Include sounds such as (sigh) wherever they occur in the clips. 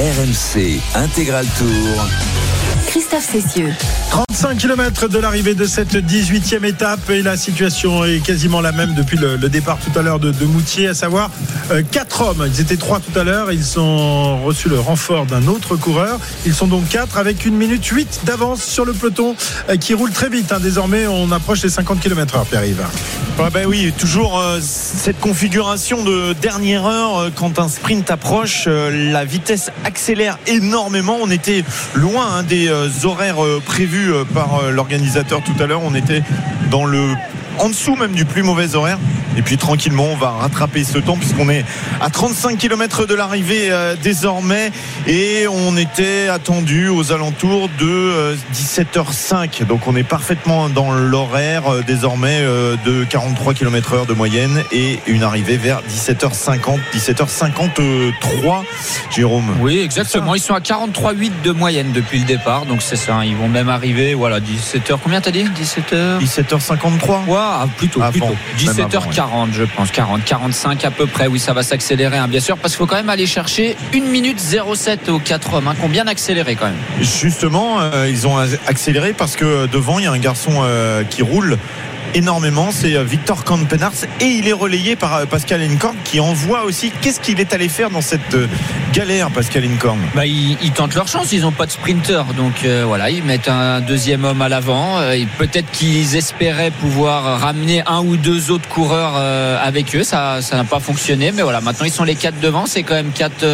RMC Intégral Tour. Christophe Cessieux. 35 km de l'arrivée de cette 18e étape et la situation est quasiment la même depuis le, le départ tout à l'heure de, de, Moutier, à savoir euh, quatre hommes. Ils étaient trois tout à l'heure, ils ont reçu le renfort d'un autre coureur. Ils sont donc quatre avec une minute 8 d'avance sur le peloton euh, qui roule très vite. Hein. Désormais, on approche les 50 km heure, Pierre-Yves. Ouais, ben oui, toujours euh, cette configuration de dernière heure euh, quand un sprint approche, euh, la vitesse accélère énormément. On était loin hein, des euh, horaires euh, prévus euh, par euh, l'organisateur tout à l'heure. On était dans le en dessous même du plus mauvais horaire. Et puis tranquillement, on va rattraper ce temps puisqu'on est à 35 km de l'arrivée euh, désormais et on était attendu aux alentours de euh, 17h05. Donc on est parfaitement dans l'horaire euh, désormais euh, de 43 km heure de moyenne et une arrivée vers 17h50, 17h53. Jérôme. Oui, exactement. Ils sont à 43,8 de moyenne depuis le départ. Donc c'est ça. Ils vont même arriver, voilà, 17h. Combien t'as dit? 17h 17h53 Ouais, ah, plutôt, Avant, plutôt. même avant, 17h40, je pense. 40, 45 à peu près. Oui, ça va s'accélérer, hein, bien sûr, parce qu'il faut quand même aller chercher 1 minute 07 aux 4 hommes, hein, qui ont bien accéléré quand même. Justement, euh, ils ont accéléré parce que devant, il y a un garçon euh, qui roule énormément, c'est euh, Victor Kampenarts et il est relayé par euh, Pascal Incorn qui envoie aussi. Qu'est-ce qu'il est allé faire dans cette euh, galère Pascal Incorn bah, ils, tentent leur chance, ils n'ont pas de sprinter donc voilà, ils mettent un deuxième homme à l'avant peut-être qu'ils espéraient pouvoir ramener un ou deux autres coureurs avec eux, ça ça n'a pas fonctionné mais voilà, maintenant ils sont les quatre devant, c'est quand même quatre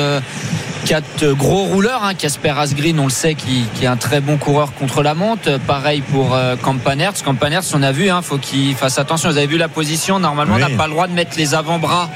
quatre gros rouleurs. Hein. Casper Asgreen, on le sait, qui, qui, est un très bon coureur contre la monte. Pareil pour euh, Campanerts. Campanerts, on a vu, hein, faut qu'il fasse attention. Vous avez vu la position. Normalement, oui. on n'a pas le droit de mettre les avant-bras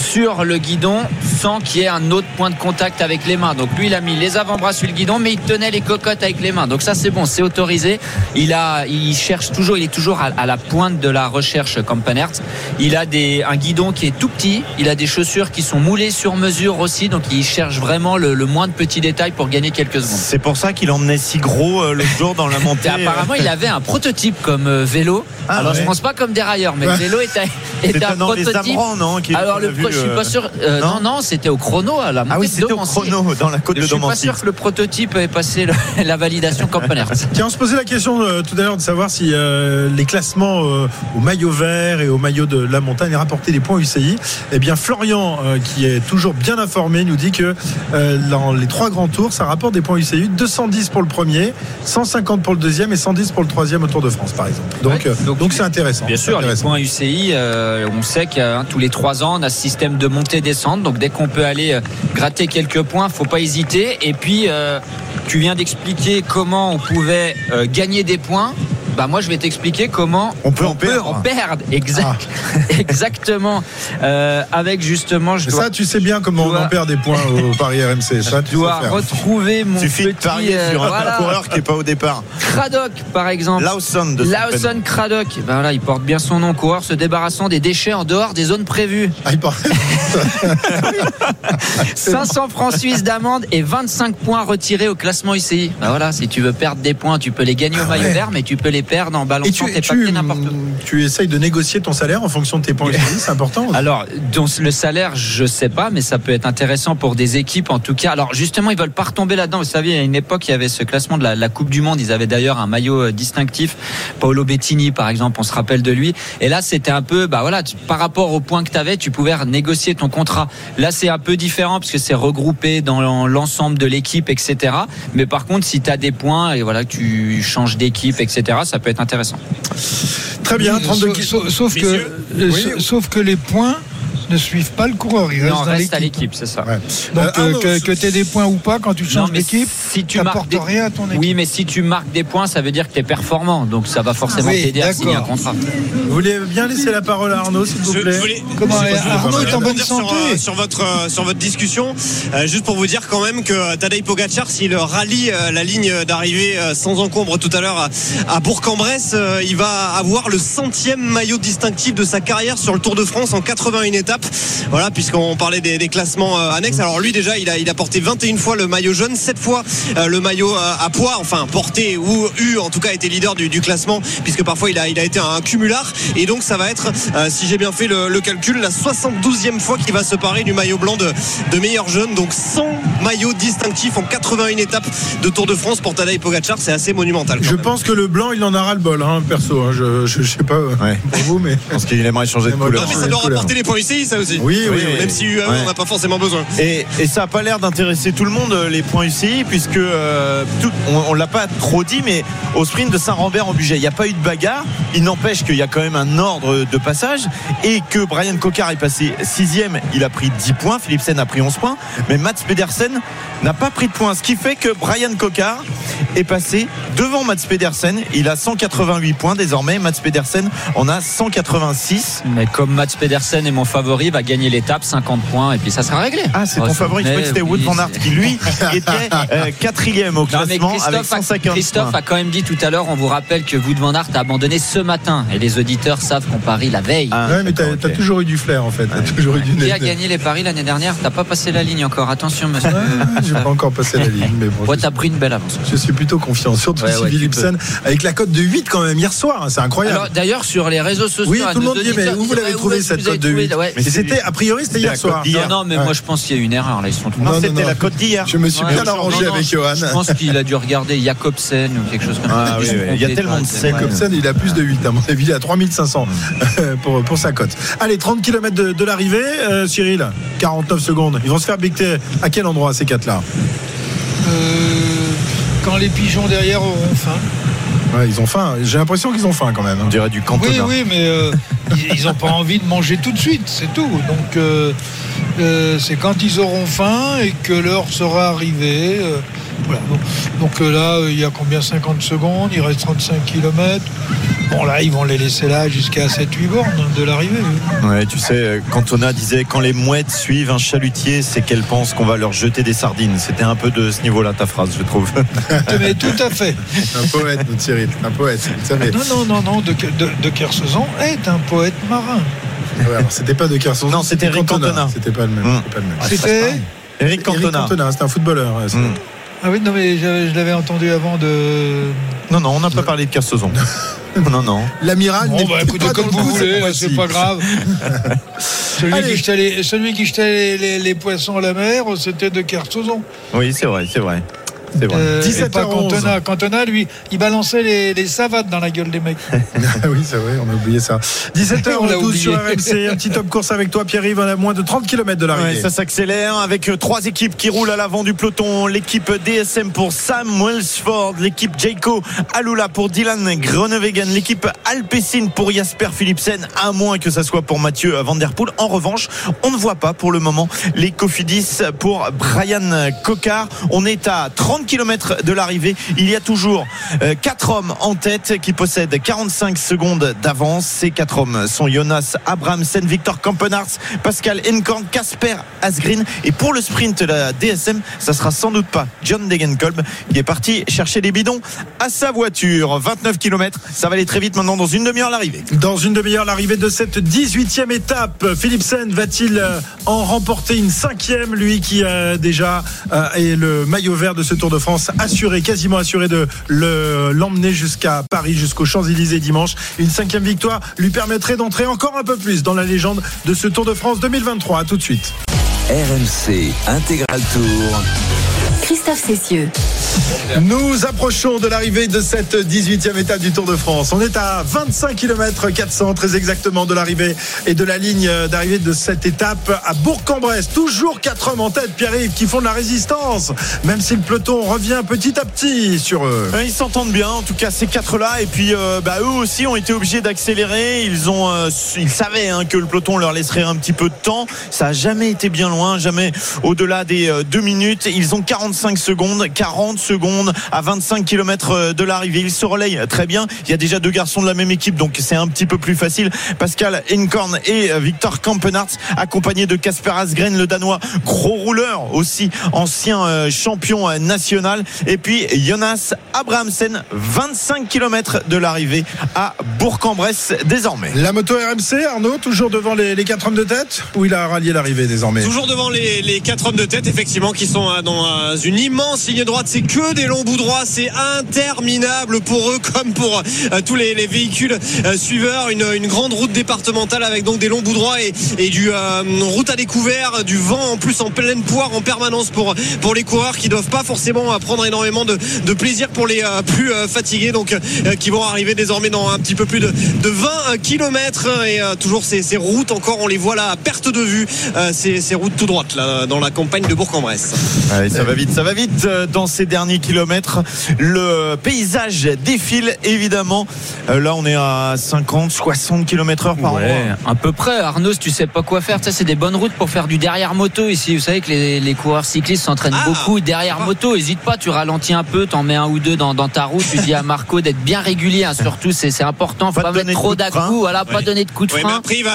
sur le guidon sans qu'il y ait un autre point de contact avec les mains. Donc lui, il a mis les avant-bras sur le guidon, mais il tenait les cocottes avec les mains. Donc ça, c'est bon, c'est autorisé. Il a, il cherche toujours, il est toujours à, à la pointe de la recherche, Campanerts. Il a des, un guidon qui est tout petit. Il a des chaussures qui sont moulées sur mesure aussi. Donc il cherche vraiment le, le, moins de petits détails pour gagner quelques secondes. C'est pour ça qu'il emmenait si gros euh, le jour dans la (laughs) montée. apparemment, il avait un prototype comme euh, vélo. Ah, Alors, ouais. je pense pas comme dérailleur, mais le vélo était, était un (laughs) prototype. Ambrans, non, Alors, le, je suis pas sûr. Euh, non, non, c'était au chrono à la Ah oui, c'était au chrono dans la côte je de Domancy. Je suis pas sûr que le prototype ait passé le, (laughs) la validation Campaners. Tiens, on se posait la question euh, tout à l'heure de savoir si euh, les classements euh, au maillot vert et au maillot de la montagne rapportaient des points UCI. Eh bien, Florian, qui est toujours bien informé, nous dit que dans les trois grands tours, ça rapporte des points UCI 210 pour le premier, 150 pour le deuxième et 110 pour le troisième au Tour de France, par exemple. Donc, ouais, donc c'est intéressant. Bien sûr, intéressant. les points UCI, on sait que hein, tous les trois ans, on a ce de montée-descente. Donc, dès qu'on peut aller euh, gratter quelques points, faut pas hésiter. Et puis, euh, tu viens d'expliquer comment on pouvait euh, gagner des points. Bah moi je vais t'expliquer comment on peut, on en, peut perdre. en perdre. Exact. Ah. (laughs) Exactement. Euh, avec justement, je dois, ça tu sais bien comment dois, on en perd des points au (laughs) Paris RMC. Ça, tu dois retrouver mon Suffit petit de parier euh, sur un voilà. coureur qui est pas au départ. Craddock par exemple. Lawson de Lawson Craddock. Ben voilà, il porte bien son nom. Coureur se débarrassant des déchets en dehors des zones prévues. Ah, il porte... (laughs) 500 francs suisses d'amende et 25 points retirés au classement UCI. Ben voilà, si tu veux perdre des points, tu peux les gagner au maillot ouais. vert, mais tu peux les perdre en balançant tu, tes papiers n'importe où. Tu essayes de négocier ton salaire en fonction de tes points c'est important. Alors, donc, le salaire, je sais pas, mais ça peut être intéressant pour des équipes en tout cas. Alors justement, ils veulent pas retomber là-dedans. Vous savez, à une époque, il y avait ce classement de la, la Coupe du Monde. Ils avaient d'ailleurs un maillot euh, distinctif. Paolo Bettini, par exemple, on se rappelle de lui. Et là, c'était un peu, bah voilà, tu, par rapport aux points que tu avais, tu pouvais négocier ton contrat. Là, c'est un peu différent parce que c'est regroupé dans l'ensemble de l'équipe, etc. Mais par contre, si tu as des points et voilà, tu changes d'équipe, etc., ça peut être intéressant. Très bien, 32 sauf, sauf que, oui. sauf que les points ne suivent pas le coureur. Ils non, restent reste à l'équipe, c'est ça. Ouais. Donc euh, que, que tu aies des points ou pas quand tu changes d'équipe, si tu marques des... rien à ton équipe. Oui, mais si tu marques des points, ça veut dire que tu es performant. Donc ça va forcément oui, t'aider à signer un contrat. Vous voulez bien laisser la parole à Arnaud, s'il vous plaît voulais... Comment Arnaud est en bonne santé sur, euh, sur, votre, euh, sur votre discussion. Euh, juste pour vous dire quand même que Tadej Pogacar, s'il rallie euh, la ligne d'arrivée euh, sans encombre tout à l'heure à, à Bourg-en-Bresse, il va avoir le centième maillot distinctif de sa carrière sur le Tour de France en 81 étapes. Étape. Voilà, puisqu'on parlait des, des classements euh, annexes. Alors lui déjà, il a, il a porté 21 fois le maillot jaune, 7 fois euh, le maillot euh, à poids, enfin porté ou eu en tout cas été leader du, du classement, puisque parfois il a, il a été un cumulard. Et donc ça va être, euh, si j'ai bien fait le, le calcul, la 72e fois qu'il va se parer du maillot blanc de, de meilleur jeune. Donc 100 maillots distinctifs en 81 étapes de Tour de France pour Tadej Pogacar, c'est assez monumental. Je même. pense que le blanc, il en aura le bol, hein, perso. hein. Je, je, je sais pas Ouais. pour vous, mais. Je pense qu'il aimerait changer de couleur. Non, mais Ouais, ça doit rapporter des points UCI, ça aussi. Oui, oui, oui. Même si UAE, Ouais. on n'a pas forcément besoin. Et, et ça n'a pas l'air d'intéresser tout le monde euh, les points UCI puisque euh, tout- on, on l'a pas trop dit mais au sprint de Saint-Rambert en budget il n'y a pas eu de bagarre il n'empêche qu'il y a quand même un ordre de passage et que Brian Cocard est passé sixième il a pris 10 points Philipsen a pris 11 points mais Mats Pedersen n'a pas pris de points ce qui fait que Brian Cocard est passé devant Mats Pedersen il a 188 points désormais Mats Pedersen en a 186 Mais comme Mats Pedersen est mon favori, va gagner l'étape, 50 points, et puis ça sera réglé. Ah, c'est Oh, ton favori. Je que c'était mais Wood van Aert qui, lui, (laughs) était euh, quatrième au Non, classement avec Christophe, a, 150 Christophe a quand même dit tout à l'heure, on vous rappelle que Wood van Aert a abandonné ce matin. Et les auditeurs savent qu'on parie la veille. Ah, Ouais, mais t'as d'accord, t'as ok. toujours eu du flair, en fait. T'as toujours eu du Qui a gagné les paris l'année dernière? T'as pas passé la ligne encore. Attention, monsieur. J'ai pas encore passé la (laughs) ligne, mais bon. Ouais, t'as pris une belle avance. Je suis plutôt confiant, surtout Ouais, si ouais, tu Philipsen, avec la cote de 8 quand même hier soir, hein, c'est incroyable. D'ailleurs sur les réseaux sociaux, oui, tout le monde dit, mais où vous l'avez ouais, trouvé cette cote de trouvé 8 Ouais. Mais Et c'était, a priori, c'était hier soir. Non, non, mais Ouais. moi je pense qu'il y a une erreur là. Ils sont tous Non, Non, c'était la cote d'hier. Je me suis Ouais, bien arrangé avec Johan. Je pense qu'il a dû regarder Jacobsen ou quelque chose comme Ah ça. oui, il y a tellement de. Jacobsen, il a plus de 8, à mon avis, il a 3500 euh, pour, pour sa cote. Allez, 30 km de, de l'arrivée, euh, Cyril, 49 secondes. Ils vont se faire becter à quel endroit ces quatre-là? Euh, quand les pigeons derrière auront faim. Ouais, ils ont faim. J'ai l'impression qu'ils ont faim quand même. On dirait du Oui, Cantona. oui, mais euh, ils n'ont pas envie de manger tout de suite, c'est tout. Donc, euh, euh, c'est quand ils auront faim et que l'heure sera arrivée. Voilà. Donc, donc, euh, là, euh, il y a combien 50 secondes, il reste 35 km. Bon, là, ils vont les laisser là jusqu'à 7-8 bornes de l'arrivée. Ouais, tu sais, euh, Cantona disait quand les mouettes suivent un chalutier, c'est qu'elles pensent qu'on va leur jeter des sardines. C'était un peu de ce niveau-là ta phrase, je trouve. (laughs) Mais tout à fait. (laughs) Un poète, notre Cyril. Un poète, vous savez. Non, non, non, non, de, de, de Kersozon est un poète marin. Ouais, alors, c'était pas de Kerson. Non, c'était Eric Cantona. C'était pas le même. Mm. c'était pas le même. C'était Eric Eric Cantona. Cantona, c'est un footballeur. Ah oui, non, mais j'avais- je l'avais entendu avant de. Non, non, on n'a pas parlé de Kersozon. (laughs) non, non. L'amiral Bon, n'est bah écoutez, pas comme dans le vous coup, voulez, fois-ci. c'est pas grave. (laughs) celui, Allez. qui jetait les, celui qui jetait les, les- les poissons à la mer, c'était de Kersozon. Oui, c'est vrai, c'est vrai. C'est vrai. Euh, 17 et pas à 11. Cantona. Cantona, lui, il balançait les, les savates dans la gueule des mecs. (laughs) Ah oui, c'est vrai, on a oublié ça. 17h, (laughs) On on oublié. sur RMC. Un petit top course avec toi, Pierre-Yves, à moins de 30 km de l'arrivée. Ouais, ça s'accélère avec euh, trois équipes qui roulent à l'avant du peloton. L'équipe DSM pour Sam Welsford, l'équipe Jayco Alula pour Dylan Groenewegen, l'équipe Alpecin pour Jasper Philipsen, à moins que ça soit pour Mathieu Van Der Poel. En revanche, on ne voit pas pour le moment les Cofidis pour Brian Cocard. On est à 30 km de l'arrivée. Il y a toujours euh, quatre hommes en tête qui possèdent 45 secondes d'avance. Ces quatre hommes sont Jonas Abramsen, Victor Kampenarts, Pascal Enkorn, Casper Asgreen. Et pour le sprint de la DSM, ça sera sans doute pas John Degenkolb qui est parti chercher des bidons à sa voiture. 29 km, ça va aller très vite maintenant dans une demi-heure l'arrivée. Dans une demi-heure, l'arrivée de cette 18e étape, Philipsen va-t-il euh, en remporter une cinquième, lui qui a déjà euh, est le maillot vert de ce Tour de France, assuré, quasiment assuré de le- l'emmener jusqu'à Paris, jusqu'aux Champs-Élysées dimanche. Une cinquième victoire lui permettrait d'entrer encore un peu plus dans la légende de ce Tour de France 2023. À tout de suite. RMC Intégral Tour. Christophe Cessieux. Nous approchons de l'arrivée de cette 18e étape du Tour de France. On est à 25 km 400 très exactement de l'arrivée et de la ligne d'arrivée de cette étape à Bourg-en-Bresse. Toujours quatre hommes en tête, Pierre-Yves, qui font de la résistance, même si le peloton revient petit à petit sur eux. Euh, Ils s'entendent bien, en tout cas ces quatre-là. Et puis, euh, bah, eux aussi ont été obligés d'accélérer. Ils ont, euh, ils savaient hein, que le peloton leur laisserait un petit peu de temps. Ça a jamais été bien loin, jamais au-delà des euh, deux minutes. Ils ont 45 secondes, 40 secondes à 25 km de l'arrivée. Il se relaye très bien. Il y a déjà deux garçons de la même équipe, donc c'est un petit peu plus facile. Pascal Inkorn et Victor Kampenarts, accompagnés de Casper Asgren, le Danois, gros rouleur aussi, ancien euh, champion euh, national. Et puis Jonas Abrahamsen, 25 km de l'arrivée à Bourg-en-Bresse désormais. La moto RMC, Arnaud, toujours devant les, les quatre hommes de tête ou il a rallié l'arrivée désormais? Toujours devant les, les quatre hommes de tête, effectivement, qui sont euh, dans une immense ligne droite. C'est que des longs bouts droits, c'est interminable pour eux comme pour tous les, les véhicules suiveurs. Une, grande route départementale avec donc des longs bouts droits et, du route à découvert, du vent en plus en pleine poire en permanence pour, pour les coureurs qui doivent pas forcément prendre énormément de, plaisir pour les euh, plus euh, fatigués, donc euh, qui vont arriver désormais dans un petit peu plus de, de 20 km et toujours ces, routes encore, on les voit là à perte de vue, ces, ces routes tout droites là dans la campagne de Bourg-en-Bresse. ça va vite, ça va vite dans ces derniers kilomètres. Le paysage défile évidemment. Là, on est à 50, 60 km heure par ouais, À peu près, Arnaud, si tu sais pas quoi faire, ça c'est des bonnes routes pour faire du derrière moto ici. Vous savez que les, les coureurs cyclistes s'entraînent ah. beaucoup derrière moto. Hésite pas, tu ralentis un peu, t'en mets un ou deux dans, dans, ta route. Tu dis à Marco d'être bien régulier, hein, surtout, c'est important. Faut pas, mettre trop dà voilà, pas donner de coups de frein. après, va,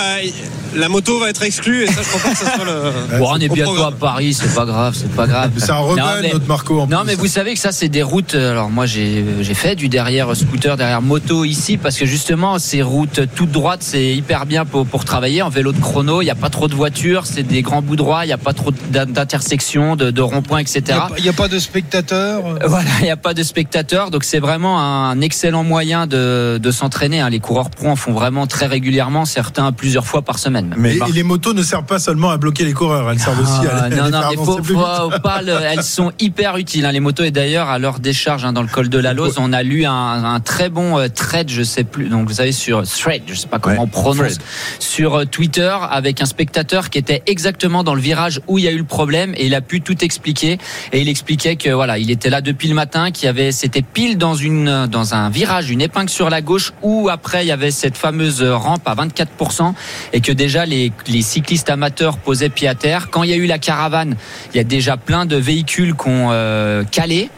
la moto va être exclue et ça, je crois pas que ça soit le. Bon, on est bientôt à Paris, c'est pas grave, c'est pas grave. C'est un rebelle, notre Marco. En non, mais vous savez que ça, c'est des routes. Alors, moi, j'ai fait du derrière scooter, derrière moto ici, parce que justement, ces routes toutes droites, c'est hyper bien pour, pour travailler en vélo de chrono. Il n'y a pas trop de voitures, c'est des grands bouts droits, il n'y a pas trop d'intersections, de, de ronds-points, etc. Il n'y a, pas de spectateurs. Voilà, il n'y a pas de spectateurs, donc c'est vraiment un excellent moyen de, de s'entraîner. Hein. Les coureurs pro en font vraiment très régulièrement, certains plusieurs fois par semaine. Mais et, les motos ne servent pas seulement à bloquer les coureurs, elles servent aussi à, ah, non, non, mais faut, faut pas elles sont hyper utiles. Hein. Les motos et d'ailleurs à leur décharge hein, dans le col de la Lose, on a lu un, un très bon euh, thread, je sais plus, donc vous savez sur thread, je sais pas comment on prononce, sur euh, Twitter avec un spectateur qui était exactement dans le virage où il y a eu le problème et il a pu tout expliquer et il expliquait que voilà, il était là depuis le matin, qu'il y avait c'était pile dans une dans un virage, une épingle sur la gauche où après il y avait cette fameuse rampe à 24% et que déjà les, les cyclistes amateurs posaient pied à terre. Quand il y a eu la caravane, il y a déjà plein de véhicules qui ont euh, calé.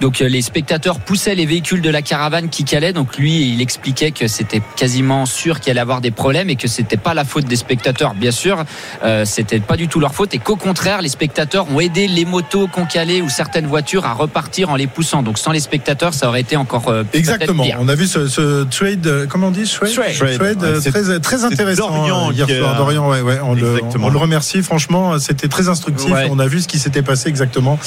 Donc euh, les spectateurs poussaient les véhicules de la caravane qui calaient. Donc lui, il expliquait que c'était quasiment sûr qu'il allait avoir des problèmes et que c'était pas la faute des spectateurs. Bien sûr, euh, c'était pas du tout leur faute et qu'au contraire, les spectateurs ont aidé les motos qu'on calait ou certaines voitures à repartir en les poussant. Donc sans les spectateurs, ça aurait été encore euh, exactement. Pire. On a vu ce, ce trade, euh, comment on dit, trade, trade, trade ouais, très très intéressant Dorian, hier soir. Dorian, ouais, ouais, on, le, on, le, remercie. Franchement, c'était très instructif. Ouais. On a vu ce qui s'était passé exactement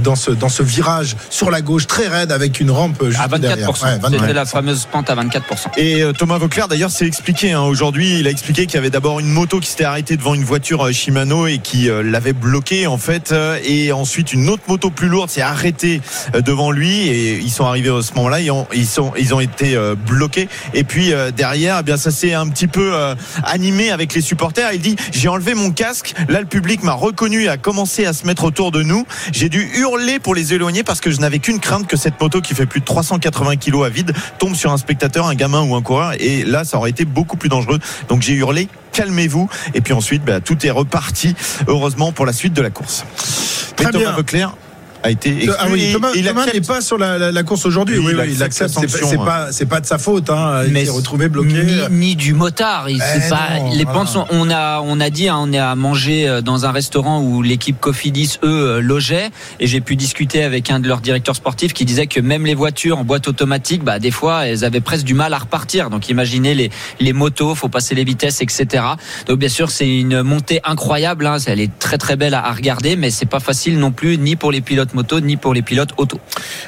dans ce dans ce virage sur la gauche très raide avec une rampe juste à 24%. derrière. Ouais, C'était la fameuse pente à 24%. Et euh, Thomas Vauclair d'ailleurs s'est expliqué hein, aujourd'hui. Il a expliqué qu'il y avait d'abord une moto qui s'était arrêtée devant une voiture euh, Shimano et qui euh, l'avait bloqué en fait. Euh, et ensuite une autre moto plus lourde s'est arrêtée euh, devant lui et ils sont arrivés à ce moment-là. Ils ont, ils sont, ils ont été bloqués. Et puis derrière, eh bien ça s'est un petit peu animé avec les supporters. Il dit j'ai enlevé mon casque. Là le public m'a reconnu et a commencé à se mettre autour de nous. J'ai dû hurler pour les éloigner parce que je n'avais qu'une crainte que cette moto qui fait plus de 380 kilos à vide tombe sur un spectateur, un gamin ou un coureur. Et là, ça aurait été beaucoup plus dangereux. Donc j'ai hurlé calmez-vous. Et puis ensuite, bah, tout est reparti, heureusement, pour la suite de la course. Très Thomas bien. A été exclu. Ah oui, Thomas, il Thomas accepte- n'est pas sur la, la, la course aujourd'hui. Oui, Oui, il accepte C'est pas, c'est pas de sa faute. Hein. Il s'est retrouvé bloqué. Ni, ni du motard. Il- Eh pas, non, les voilà. pentes sont- on a, on a dit, hein, on est à manger euh, dans un restaurant où l'équipe Cofidis, eux, euh, logeait. Et j'ai pu discuter avec un de leurs directeurs sportifs qui disait que même les voitures en boîte automatique, bah, des fois, elles avaient presque du mal à repartir. Donc, imaginez les, les motos, faut passer les vitesses, etc. Donc, bien sûr, c'est une montée incroyable. Hein. Elle est très, très belle à, à regarder, mais c'est pas facile non plus, ni pour les pilotes moto, ni pour les pilotes auto.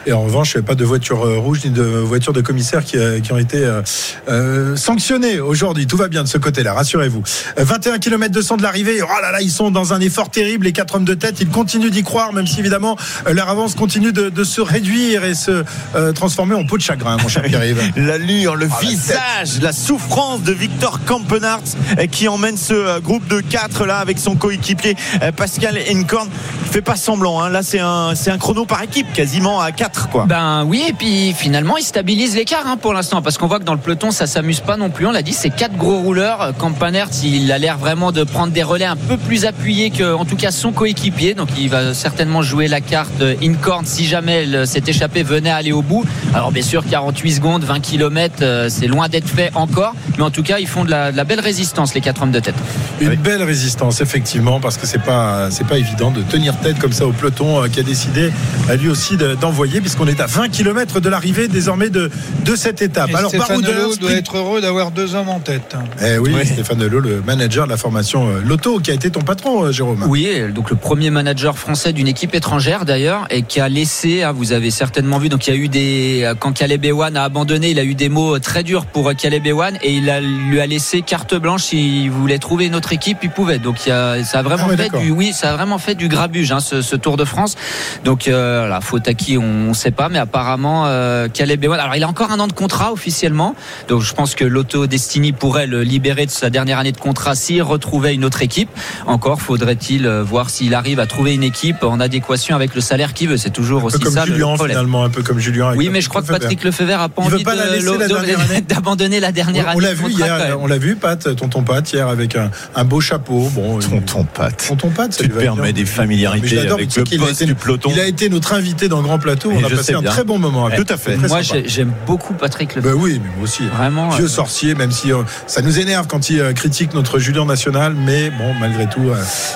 Et en revanche, il n'y a pas de voiture euh, rouge ni de voiture de commissaire qui, euh, qui ont été euh, euh, sanctionnées aujourd'hui. Tout va bien de ce côté-là, rassurez-vous. Euh, 21 km 200 de l'arrivée. Oh là là, ils sont dans un effort terrible, les quatre hommes de tête. Ils continuent d'y croire, même si évidemment leur avance continue de, de se réduire et se euh, transformer en peau de chagrin, mon cher Pierre-Yves. (laughs) L'allure, le Ah, visage, la souffrance de Victor Kampenarts euh, qui emmène ce groupe de 4 là avec son coéquipier Pascal Encorn. Il fait pas semblant, hein. là c'est un, c'est un chrono par équipe, quasiment à 4 quoi. Ben oui, et puis finalement, il stabilise l'écart hein, pour l'instant, parce qu'on voit que dans le peloton, ça s'amuse pas non plus. On l'a dit, c'est quatre gros rouleurs. Campanert, il a l'air vraiment de prendre des relais un peu plus appuyés que, en tout cas, son coéquipier. Donc, il va certainement jouer la carte in-corn si jamais elle s'est échappée, venait aller au bout. Alors, bien sûr, 48 secondes, 20 km, c'est loin d'être fait encore. Mais en tout cas, ils font de la, de la belle résistance, les quatre hommes de tête. Une belle résistance, effectivement, parce que c'est pas, c'est pas évident de tenir tête comme ça au peloton euh, qui a décidé euh, lui aussi de- d'envoyer, puisqu'on est à 20 km de l'arrivée désormais de, de cette étape. Et Alors, Stéphane Leleu doit être heureux d'avoir deux hommes en tête. Eh oui, Oui. Stéphane Delot, le manager de la formation euh, Lotto, qui a été ton patron, euh, Jérôme. Oui, donc le premier manager français d'une équipe étrangère d'ailleurs, et qui a laissé, hein, vous avez certainement vu, donc il y a eu des, quand Caleb Ewan a abandonné, il a eu des mots très durs pour Caleb Ewan, et il a, lui a laissé carte blanche s'il voulait trouver une autre équipe, il pouvait. Donc il y a, ça a vraiment Ah fait du, oui, ça a vraiment fait du grabuge, hein, ce, ce Tour de France. Donc euh, la faute à qui on ne sait pas, mais apparemment euh, Caleb Ewan, alors il a encore un an de contrat officiellement, donc je pense que l'Auto Destiny pourrait le libérer de sa dernière année de contrat s'il retrouvait une autre équipe. Encore faudrait-il euh, voir s'il arrive à trouver une équipe en adéquation avec le salaire qu'il veut. C'est toujours Un peu aussi comme ça le Julien, problème. finalement, un peu comme Julien. avec Oui, mais je crois que. Patrick Lefebvre a pas Il envie pas la de- laisser la dernière année (laughs) d'abandonner la dernière On, l'a vu hier, on l'a vu, Pat, tonton Pat, hier, avec un, un beau chapeau. Bon, Tonton Pat. Tonton Pat, ça Tu te permets des familiarités avec le poste du peloton. Il a été notre invité dans Grand Plateau. Et On a passé un bien. très bon moment. avec Tout lui. à fait. Moi, j'aime beaucoup Patrick Ben Lefebvre. oui, mais moi aussi. Vraiment. Vieux euh, sorcier, même si euh, ça nous énerve quand il euh, critique notre Julien National, mais bon, malgré tout, euh,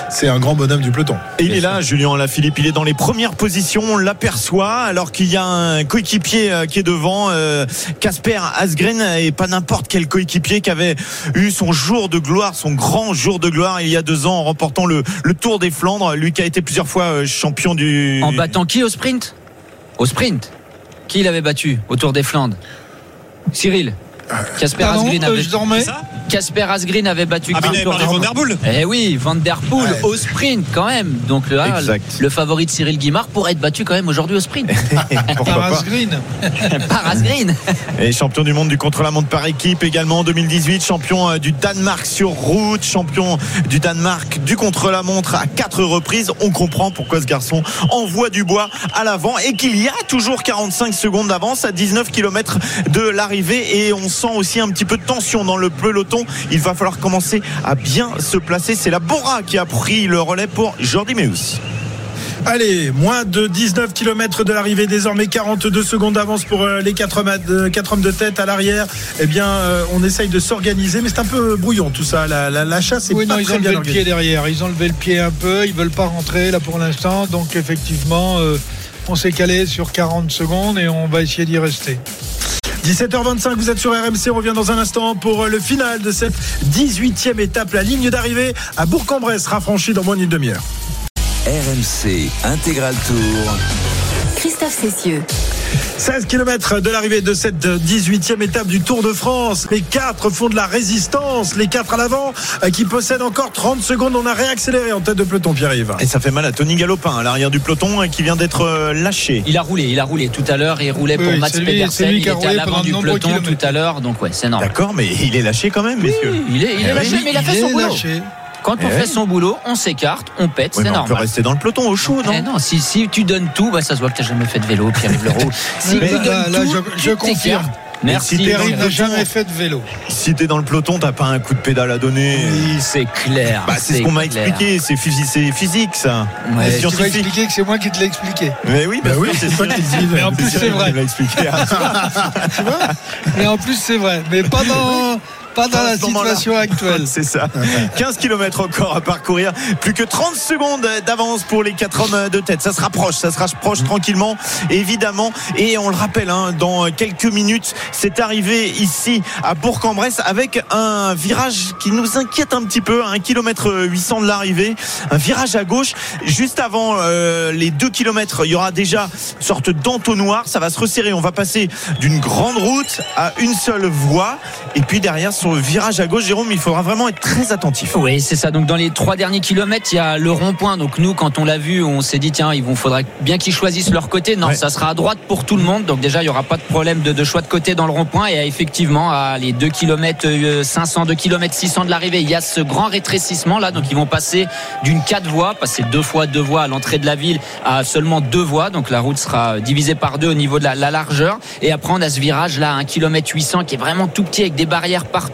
c'est un grand bonhomme du peloton. Et il est là, Julien Alaphilippe, il est dans les premières positions, on l'aperçoit, alors qu'il y a un coéquipier euh, qui est devant, euh, Casper Asgren, et pas n'importe quel coéquipier qui avait eu son jour de gloire, son grand jour de gloire il y a deux ans en remportant le, le Tour des Flandres, lui qui a été plusieurs fois euh, champion du... En battant qui au sprint? Au sprint. Qui il avait battu au Tour des Flandres? Cyril. Casper Asgreen euh, avait, je dormais. ça Casper Asgreen avait battu Ah, il avait Van Der Poel. Eh oui, Van Der Poel Ouais. au sprint quand même. Donc Exact. le favori de Cyril Guimard pourrait être battu quand même aujourd'hui au sprint (laughs) Par Asgreen. (laughs) par Asgreen. Et champion du monde du contre-la-montre par équipe également en 2018, champion euh, du Danemark sur route, champion du Danemark du contre-la-montre à quatre reprises. On comprend pourquoi ce garçon envoie du bois à l'avant et qu'il y a toujours 45 secondes d'avance à 19 km de l'arrivée et on sent aussi un petit peu de tension dans le peloton. Il va falloir commencer à bien se placer. C'est la Bora qui a pris le relais pour Jordi Meus. Allez, moins de 19 km de l'arrivée, désormais 42 secondes d'avance pour euh, les 4 hommes, de, quatre hommes de tête à l'arrière. Eh bien, euh, on essaye de s'organiser, mais c'est un peu brouillon tout ça. La, la, la chasse est Oui, pas non, ils ont bien levé le pied derrière. Ils ont levé le pied un peu. Ils veulent pas rentrer là pour l'instant. Donc effectivement, euh, on s'est calé sur 40 secondes et on va essayer d'y rester. 17h25, vous êtes sur RMC. On revient dans un instant pour euh, le final de cette 18e étape. La ligne d'arrivée à Bourg-en-Bresse sera franchie dans moins d'une demi-heure. RMC Intégral Tour. Christophe Cessieux. 16 km de l'arrivée de cette 18e étape du Tour de France. Les quatre font de la résistance. Les quatre à l'avant euh, qui possèdent encore 30 secondes. On a réaccéléré en tête de peloton, Pierre-Yves. Et ça fait mal à Tony Galopin à l'arrière du peloton et qui vient d'être euh, lâché. Il a roulé, il a roulé tout à l'heure. Il roulait pour Oui, Mats c'est lui- c'est Pedersen. Il était à l'avant du peloton kilomètres. tout à l'heure. Donc ouais, c'est normal. D'accord, mais il est lâché quand même, messieurs. Il est, il est Eh lâché, oui, mais il a fait Il son est boulot. lâché. Quand on Eh fait oui. son boulot, on s'écarte, on pète, Oui, c'est mais on peut normal. rester dans le peloton au chaud, non Eh non, si, si tu donnes tout, bah, ça se voit que tu n'as jamais fait de vélo, Pierre-Yves Leroux. (laughs) Si Mais tu là, donnes là, tout, je- confirme. Merci. si Pierre, n'a jamais fait de vélo. Si t'es dans le peloton, t'as pas un coup de pédale à donner. Oui, c'est clair. Bah, c'est ce qu'on m'a expliqué, c'est physique, c'est physique ça. Ouais, Tu vas scientifique. expliquer que c'est moi qui te l'ai expliqué. Mais oui, Bah oui, c'est toi qui le dis. Mais en plus, c'est vrai. expliqué. (laughs) Mais en plus, c'est vrai. Mais pas dans, pas dans la situation actuelle. (laughs) C'est ça. 15 km encore à parcourir. Plus que 30 secondes d'avance pour les quatre hommes de tête. Ça se rapproche, ça se rapproche tranquillement, évidemment. Et on le rappelle, hein, dans quelques minutes, c'est arrivé ici à Bourg-en-Bresse avec un virage qui nous inquiète un petit peu, à 1 km 800 de l'arrivée. Un virage à gauche. Juste avant euh, les 2 km, il y aura déjà une sorte d'entonnoir. Ça va se resserrer. On va passer d'une grande route à une seule voie. Et puis derrière, sur le virage à gauche, Jérôme, il faudra vraiment être très attentif. Oui, c'est ça. Donc dans les trois derniers kilomètres, il y a le rond-point. Donc nous, quand on l'a vu, on s'est dit tiens, il faudrait bien qu'ils choisissent leur côté. Non, Ouais. ça sera à droite pour tout le monde. Donc déjà, il y aura pas de problème de, de choix de côté dans le rond-point. Et effectivement, à les 2 km 500, 2 km 600 de l'arrivée, il y a ce grand rétrécissement là. Donc ils vont passer d'une 4 voies, passer deux fois deux voies à l'entrée de la ville à seulement deux voies. Donc la route sera divisée par deux au niveau de la, la largeur. Et après, on a ce virage là, à 1 km 800 qui est vraiment tout petit avec des barrières partout.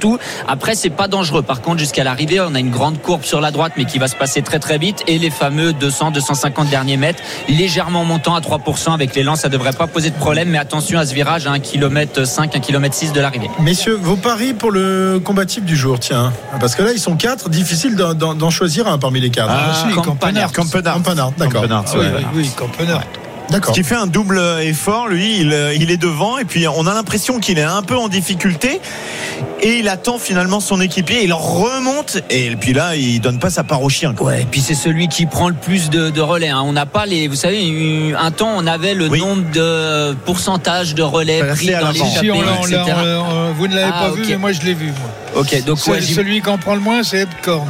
Après, c'est pas dangereux. Par contre, jusqu'à l'arrivée, on a une grande courbe sur la droite, mais qui va se passer très très vite. Et les fameux 200, 250 derniers mètres, légèrement montant à 3% avec l'élan, ça devrait pas poser de problème. Mais attention à ce virage à 1 km 5, 1 km 6 de l'arrivée. Messieurs, vos paris pour le combatif du jour, tiens. Parce que là, ils sont quatre, difficile d'en- choisir un parmi les quatre. Ah, si, Campanard. Campanard. Campanard, d'accord. Ah oui, oui, Campanard. D'accord. qui fait un double effort, lui, il, euh, il est devant et puis on a l'impression qu'il est un peu en difficulté et il attend finalement son équipier, il remonte et puis là il donne pas sa part au chien. quoi. Ouais, et puis c'est celui qui prend le plus de, de relais. hein. On n'a pas les, vous savez, un temps on avait le Oui. nombre de pourcentage de relais Passé pris dans les Si, on on etc. on vous ne l'avez Ah, pas vu, mais moi je l'ai vu. moi. Ok, donc ouais, celui qui en prend le moins, c'est Epcorn.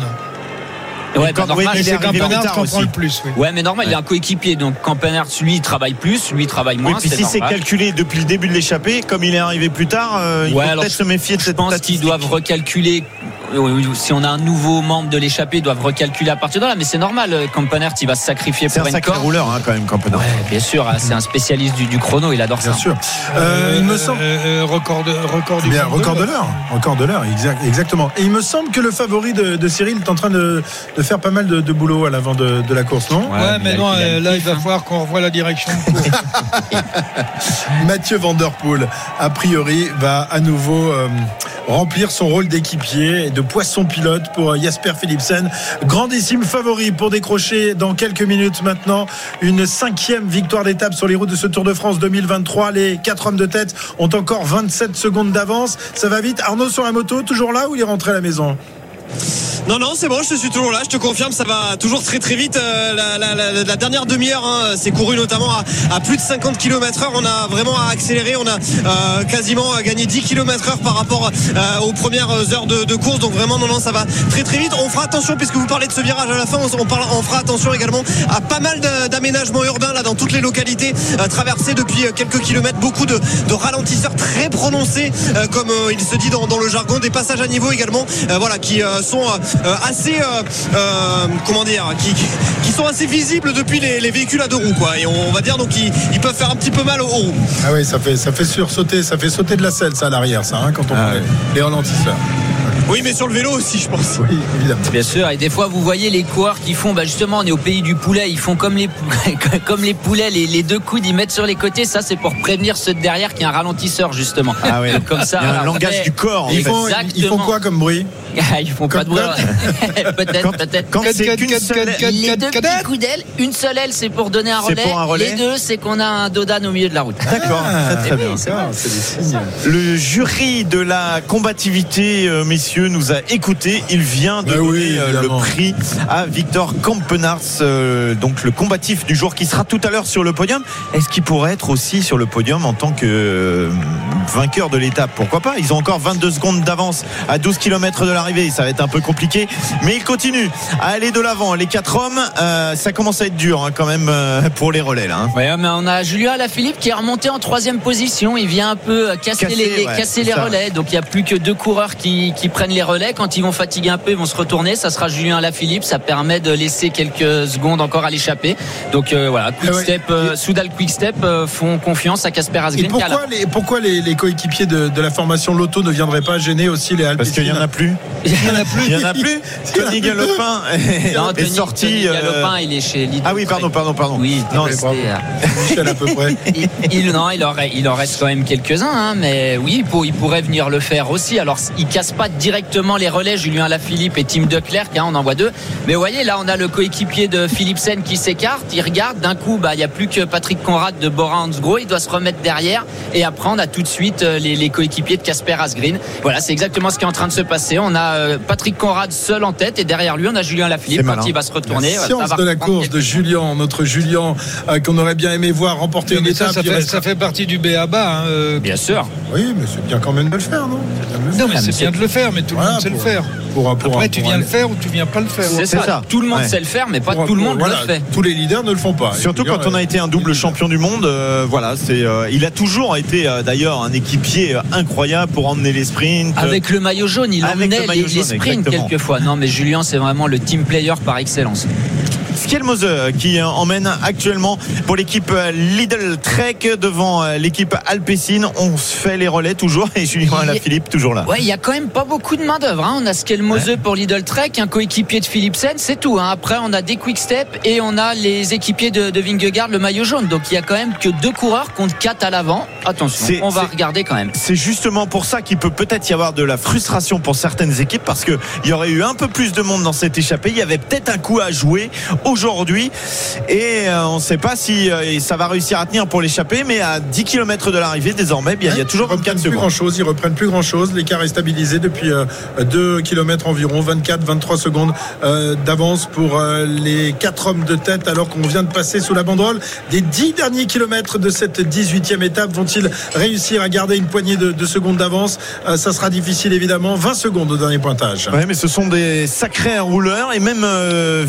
Ouais, Quand- bah, oui, normal, mais Et il est c'est Campanard prend le plus. Oui. Ouais, mais normal, il a un coéquipier. Donc, Campanard, lui, il travaille plus, lui, il travaille moins. Oui, puis si c'est calculé depuis le début de l'échappée, comme il est arrivé plus tard, euh, il Ouais, faut peut-être se méfier de Je cette pense qu'ils doivent recalculer. euh, Si on a un nouveau membre de l'échappée, ils doivent recalculer à partir de là. Mais c'est normal, euh, Campanard, il va se sacrifier pour un sacré corde. rouleur hein, quand même, Campanard. Ouais, bien sûr, hein, c'est un spécialiste du, du chrono, il adore Bien ça. sûr. Euh, il me semble. Euh, record de, record du Bien, record de l'heure. l'heure. Record de l'heure, exact- exactement. Et il me semble que le favori de, de Cyril est en train de, de faire pas mal de, de boulot à l'avant de, de la course, non Ouais, Ouais, mais non, il a euh, là, il va falloir qu'on revoie la direction de course. (laughs) Mathieu Van Der Poel, a priori, va à nouveau euh, remplir son rôle d'équipier et de poisson pilote pour euh, Jasper Philipsen. Grandissime favori pour décrocher dans quelques minutes maintenant une cinquième victoire d'étape sur les routes de ce Tour de France 2023. Les quatre hommes de tête ont encore 27 secondes d'avance. Ça va vite. Arnaud sur la moto, toujours là ou il est rentré à la maison? Non, non, c'est bon, je suis toujours là, je te confirme, ça va toujours très très vite. Euh, la, dernière demi-heure, hein, c'est couru notamment à, plus de 50 km heure. On a vraiment accéléré, on a euh, quasiment gagné 10 km heure par rapport euh, aux premières heures de, course. Donc vraiment, non, non, ça va très très vite. On fera attention, puisque vous parlez de ce virage à la fin, on, fera attention également à pas mal d'aménagements urbains là dans toutes les localités traversées depuis quelques kilomètres. Beaucoup de, ralentisseurs très prononcés, comme il se dit dans, dans le jargon, des passages à niveau également, voilà, qui sont assez, euh, euh, comment dire, qui, qui sont assez visibles depuis les, les véhicules à deux roues, quoi. Et on, va dire donc ils, ils peuvent faire un petit peu mal aux roues. Ah oui, ça fait, ça fait sursauter, ça fait sauter de la selle, ça, à l'arrière, ça, hein, quand on Ah prend les- ouais. les ralentisseurs. Oui, mais sur le vélo aussi, je pense. Oui, évidemment. Bien sûr, et des fois vous voyez les coureurs qui font, bah justement, on est au pays du poulet, ils font comme les (laughs) comme les poulets, les, les deux coudes ils mettent sur les côtés, ça c'est pour prévenir ceux de derrière qui a un ralentisseur justement. Ah ouais. (laughs) comme ça. Il y a un langage du corps. en Ils fait. font, ils font quoi comme bruit (laughs) ils font pas de bruit. peut-être, peut-être. Quand c'est qu'une seule- quatre, Les deux petits coups d'aile, une seule aile c'est pour donner un C'est relais, pour un relais. les deux c'est qu'on a un dodan au milieu de la route. D'accord, Ah, très, très bien. oui, c'est des signes. Le jury de la combativité, euh, messieurs, nous a écoutés. Il vient de Ben donner oui, euh, le prix à Victor Campenars, euh, donc le combatif du jour qui sera tout à l'heure sur le podium. Est-ce qu'il pourrait être aussi sur le podium en tant que euh, vainqueur de l'étape? Pourquoi pas? Ils ont encore 22 secondes d'avance à 12 km de l'arrivée. Ça va être un peu compliqué, mais ils continuent à aller de l'avant. Les quatre hommes, euh, ça commence à être dur hein, quand même euh, pour les relais là. hein. Ouais, mais on a Julien Alaphilippe qui est remonté en troisième position. Il vient un peu casser, Casser, les, ouais, casser relais. Donc il n'y a plus que deux coureurs qui, qui prennent les relais. Quand ils vont fatiguer un peu, ils vont se retourner. Ça sera Julien Alaphilippe. Ça permet de laisser quelques secondes encore à l'échapper. Donc euh, voilà, quick Ah ouais. step, euh, Soudal Quick Step euh, font confiance à Casper Et Asgreen. qui a la- pourquoi les, pourquoi les, les coéquipiers de, de la formation Loto ne viendraient pas gêner aussi les Parce qu'il y en a plus. (laughs) Il y en a plus. Il y en a plus. (laughs) Tony Galopin est, Non, est Tony, sorti. Tony euh, Galopin, il est chez Lidl. Ah oui, pardon, pardon, pardon. Oui, Non, (laughs) à peu près. il, il- non, il, aurait- il en reste quand même quelques-uns, hein, mais oui, il, pour- il pourrait venir le faire aussi. Alors, il casse pas directement les relais, Julien Lafilippe et Tim Declercq, hein, on en voit deux. Mais vous voyez, là, on a le coéquipier de Philipsen qui s'écarte, il regarde, d'un coup, bah, il n'y a plus que Patrick Conrad de Bora Hansgrohe, il doit se remettre derrière, et après, on a tout de suite euh, les, les coéquipiers de Casper Asgreen. Voilà, c'est exactement ce qui est en train de se passer. On a euh, Patrick Conrad seul en tête et derrière lui on a Julien Lafilippe quand il va se retourner. La science de la course de Julien, notre Julien, euh, qu'on aurait bien aimé voir remporter une Mais ça, étape. ça fait, reste- ça fait partie du BABA. Hein, euh, Bien sûr. Oui, mais c'est bien quand même de le faire, non? C'est bien de le faire. Non, c'est bien de le faire, mais tout le Voilà, monde sait pour- le faire. Pour, pour, Après, pour tu viens aller- le faire ou tu viens pas le faire. C'est ça. ça. Tout le monde Ouais. sait le faire, mais pas pour- tout le monde voilà, le fait. Tous les leaders ne le font pas. Surtout leaders, quand on a euh, été un double champion du monde, euh, voilà, c'est, euh, il a toujours été euh, d'ailleurs un équipier incroyable pour emmener les sprints. Avec le maillot jaune, il emmenait les, sprints exactement. quelquefois. Non, mais Julien, c'est vraiment le team player par excellence. Skelmose qui euh, emmène actuellement pour l'équipe euh, Lidl Trek devant euh, l'équipe Alpecin. On se fait les relais toujours et Julien Il- Alaphilippe toujours là. Ouais, il y a quand même pas beaucoup de main d'œuvre. Hein. On a Skelmose pour Lidl Trek, un coéquipier de Philipsen, c'est tout. Hein. Après, on a des Quick Step et on a les équipiers de, de Vingegaard, le maillot jaune. Donc il y a quand même que deux coureurs contre quatre à l'avant. Attention, on va regarder quand même. C'est justement pour ça qu'il peut peut-être y avoir de la frustration pour certaines équipes parce qu'il y aurait eu un peu plus de monde dans cette échappée. Il y avait peut-être un coup à jouer aujourd'hui et euh, on ne sait pas si euh, ça va réussir à tenir pour l'échappée. Mais à 10 km de l'arrivée, désormais, bien, il y a toujours Ils reprennent 24 plus secondes. grand chose, ils reprennent plus grand chose. L'écart est stabilisé depuis 2 km environ, 24-23 secondes euh, d'avance pour euh, les 4 hommes de tête alors qu'on vient de passer sous la banderole des 10 derniers kilomètres de cette 18e étape. Vont-ils réussir à garder une poignée de, de secondes d'avance? Euh, Ça sera difficile évidemment. 20 secondes au dernier pointage. Ouais, mais ce sont des sacrés rouleurs et même euh,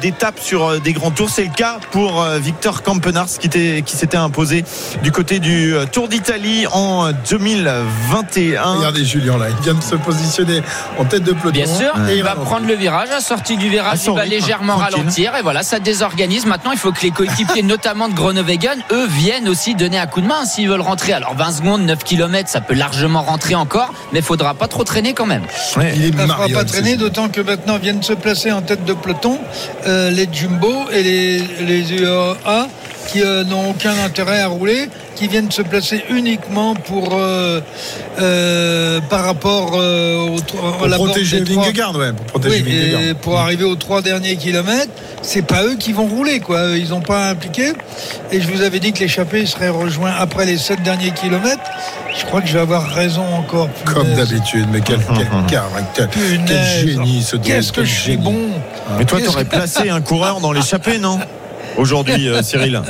d'étapes sur euh, des grands tours. C'est le cas pour euh, Victor Campenars qui, était- qui s'était imposé du côté du euh, Tour d'Italie en 2021. Regardez Julien là, il vient de se positionner en tête de peloton. Bien sûr, Et il va prendre le virage. À sortie du virage, son il va rythme, légèrement tranquille. ralentir. Et voilà, ça désorganise. Maintenant, il faut que les coéquipiers, (laughs) notamment de Groenewegen, eux, viennent aussi donner un coup de main s'ils veulent rentrer. Alors 20 secondes, 9 km, ça peut largement rentrer encore, mais il faudra pas trop traîner quand même. Ouais. Il ne fera Marion, pas traîner, d'autant que maintenant viennent se placer en tête de peloton euh, les Jumbo et les, les qui euh, n'ont aucun intérêt à rouler, qui viennent se placer uniquement pour euh, euh, par rapport euh, au, Pour à la protéger des trois- Vingegaard, ouais, pour protéger Oui, Vingegaard. et pour arriver aux trois derniers kilomètres, c'est pas eux qui vont rouler, quoi. Ils n'ont pas impliqué. Et je vous avais dit que l'échappée serait rejoint après les sept derniers kilomètres. Je crois que je vais avoir raison encore. Comme d'habitude, mais quel, quel (laughs) caractère, quel Punaise. génie ce Qu'est-ce que quel je suis bon Mais toi, t'aurais placé un coureur dans l'échappée, non? Aujourd'hui, euh, Cyril.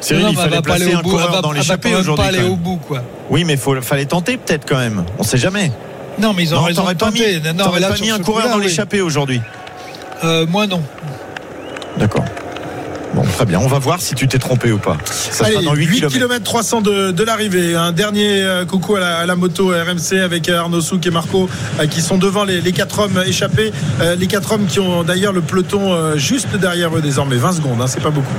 Cyril, Non, il elle fallait placer un bout, coureur dans l'échappée aujourd'hui. pas aller au bout, quoi. Oui, mais il fallait tenter peut-être quand même. On sait jamais. Non, mais ils ont Non, raison de mis, tenter. Non, mais t'aurais là, pas mis un coureur dans oui. l'échappée aujourd'hui. Euh, moi, non. D'accord. Bon, très bien. On va voir si tu t'es trompé ou pas. Ça Allez, sera dans 8 8 km. km 300 de, de l'arrivée. Un dernier euh, coucou à la, à la moto RMC avec euh, Arnaud Souk et Marco euh, qui sont devant les, les quatre hommes échappés. Les quatre hommes qui ont d'ailleurs le peloton juste derrière eux désormais. 20 secondes, hein, c'est pas beaucoup.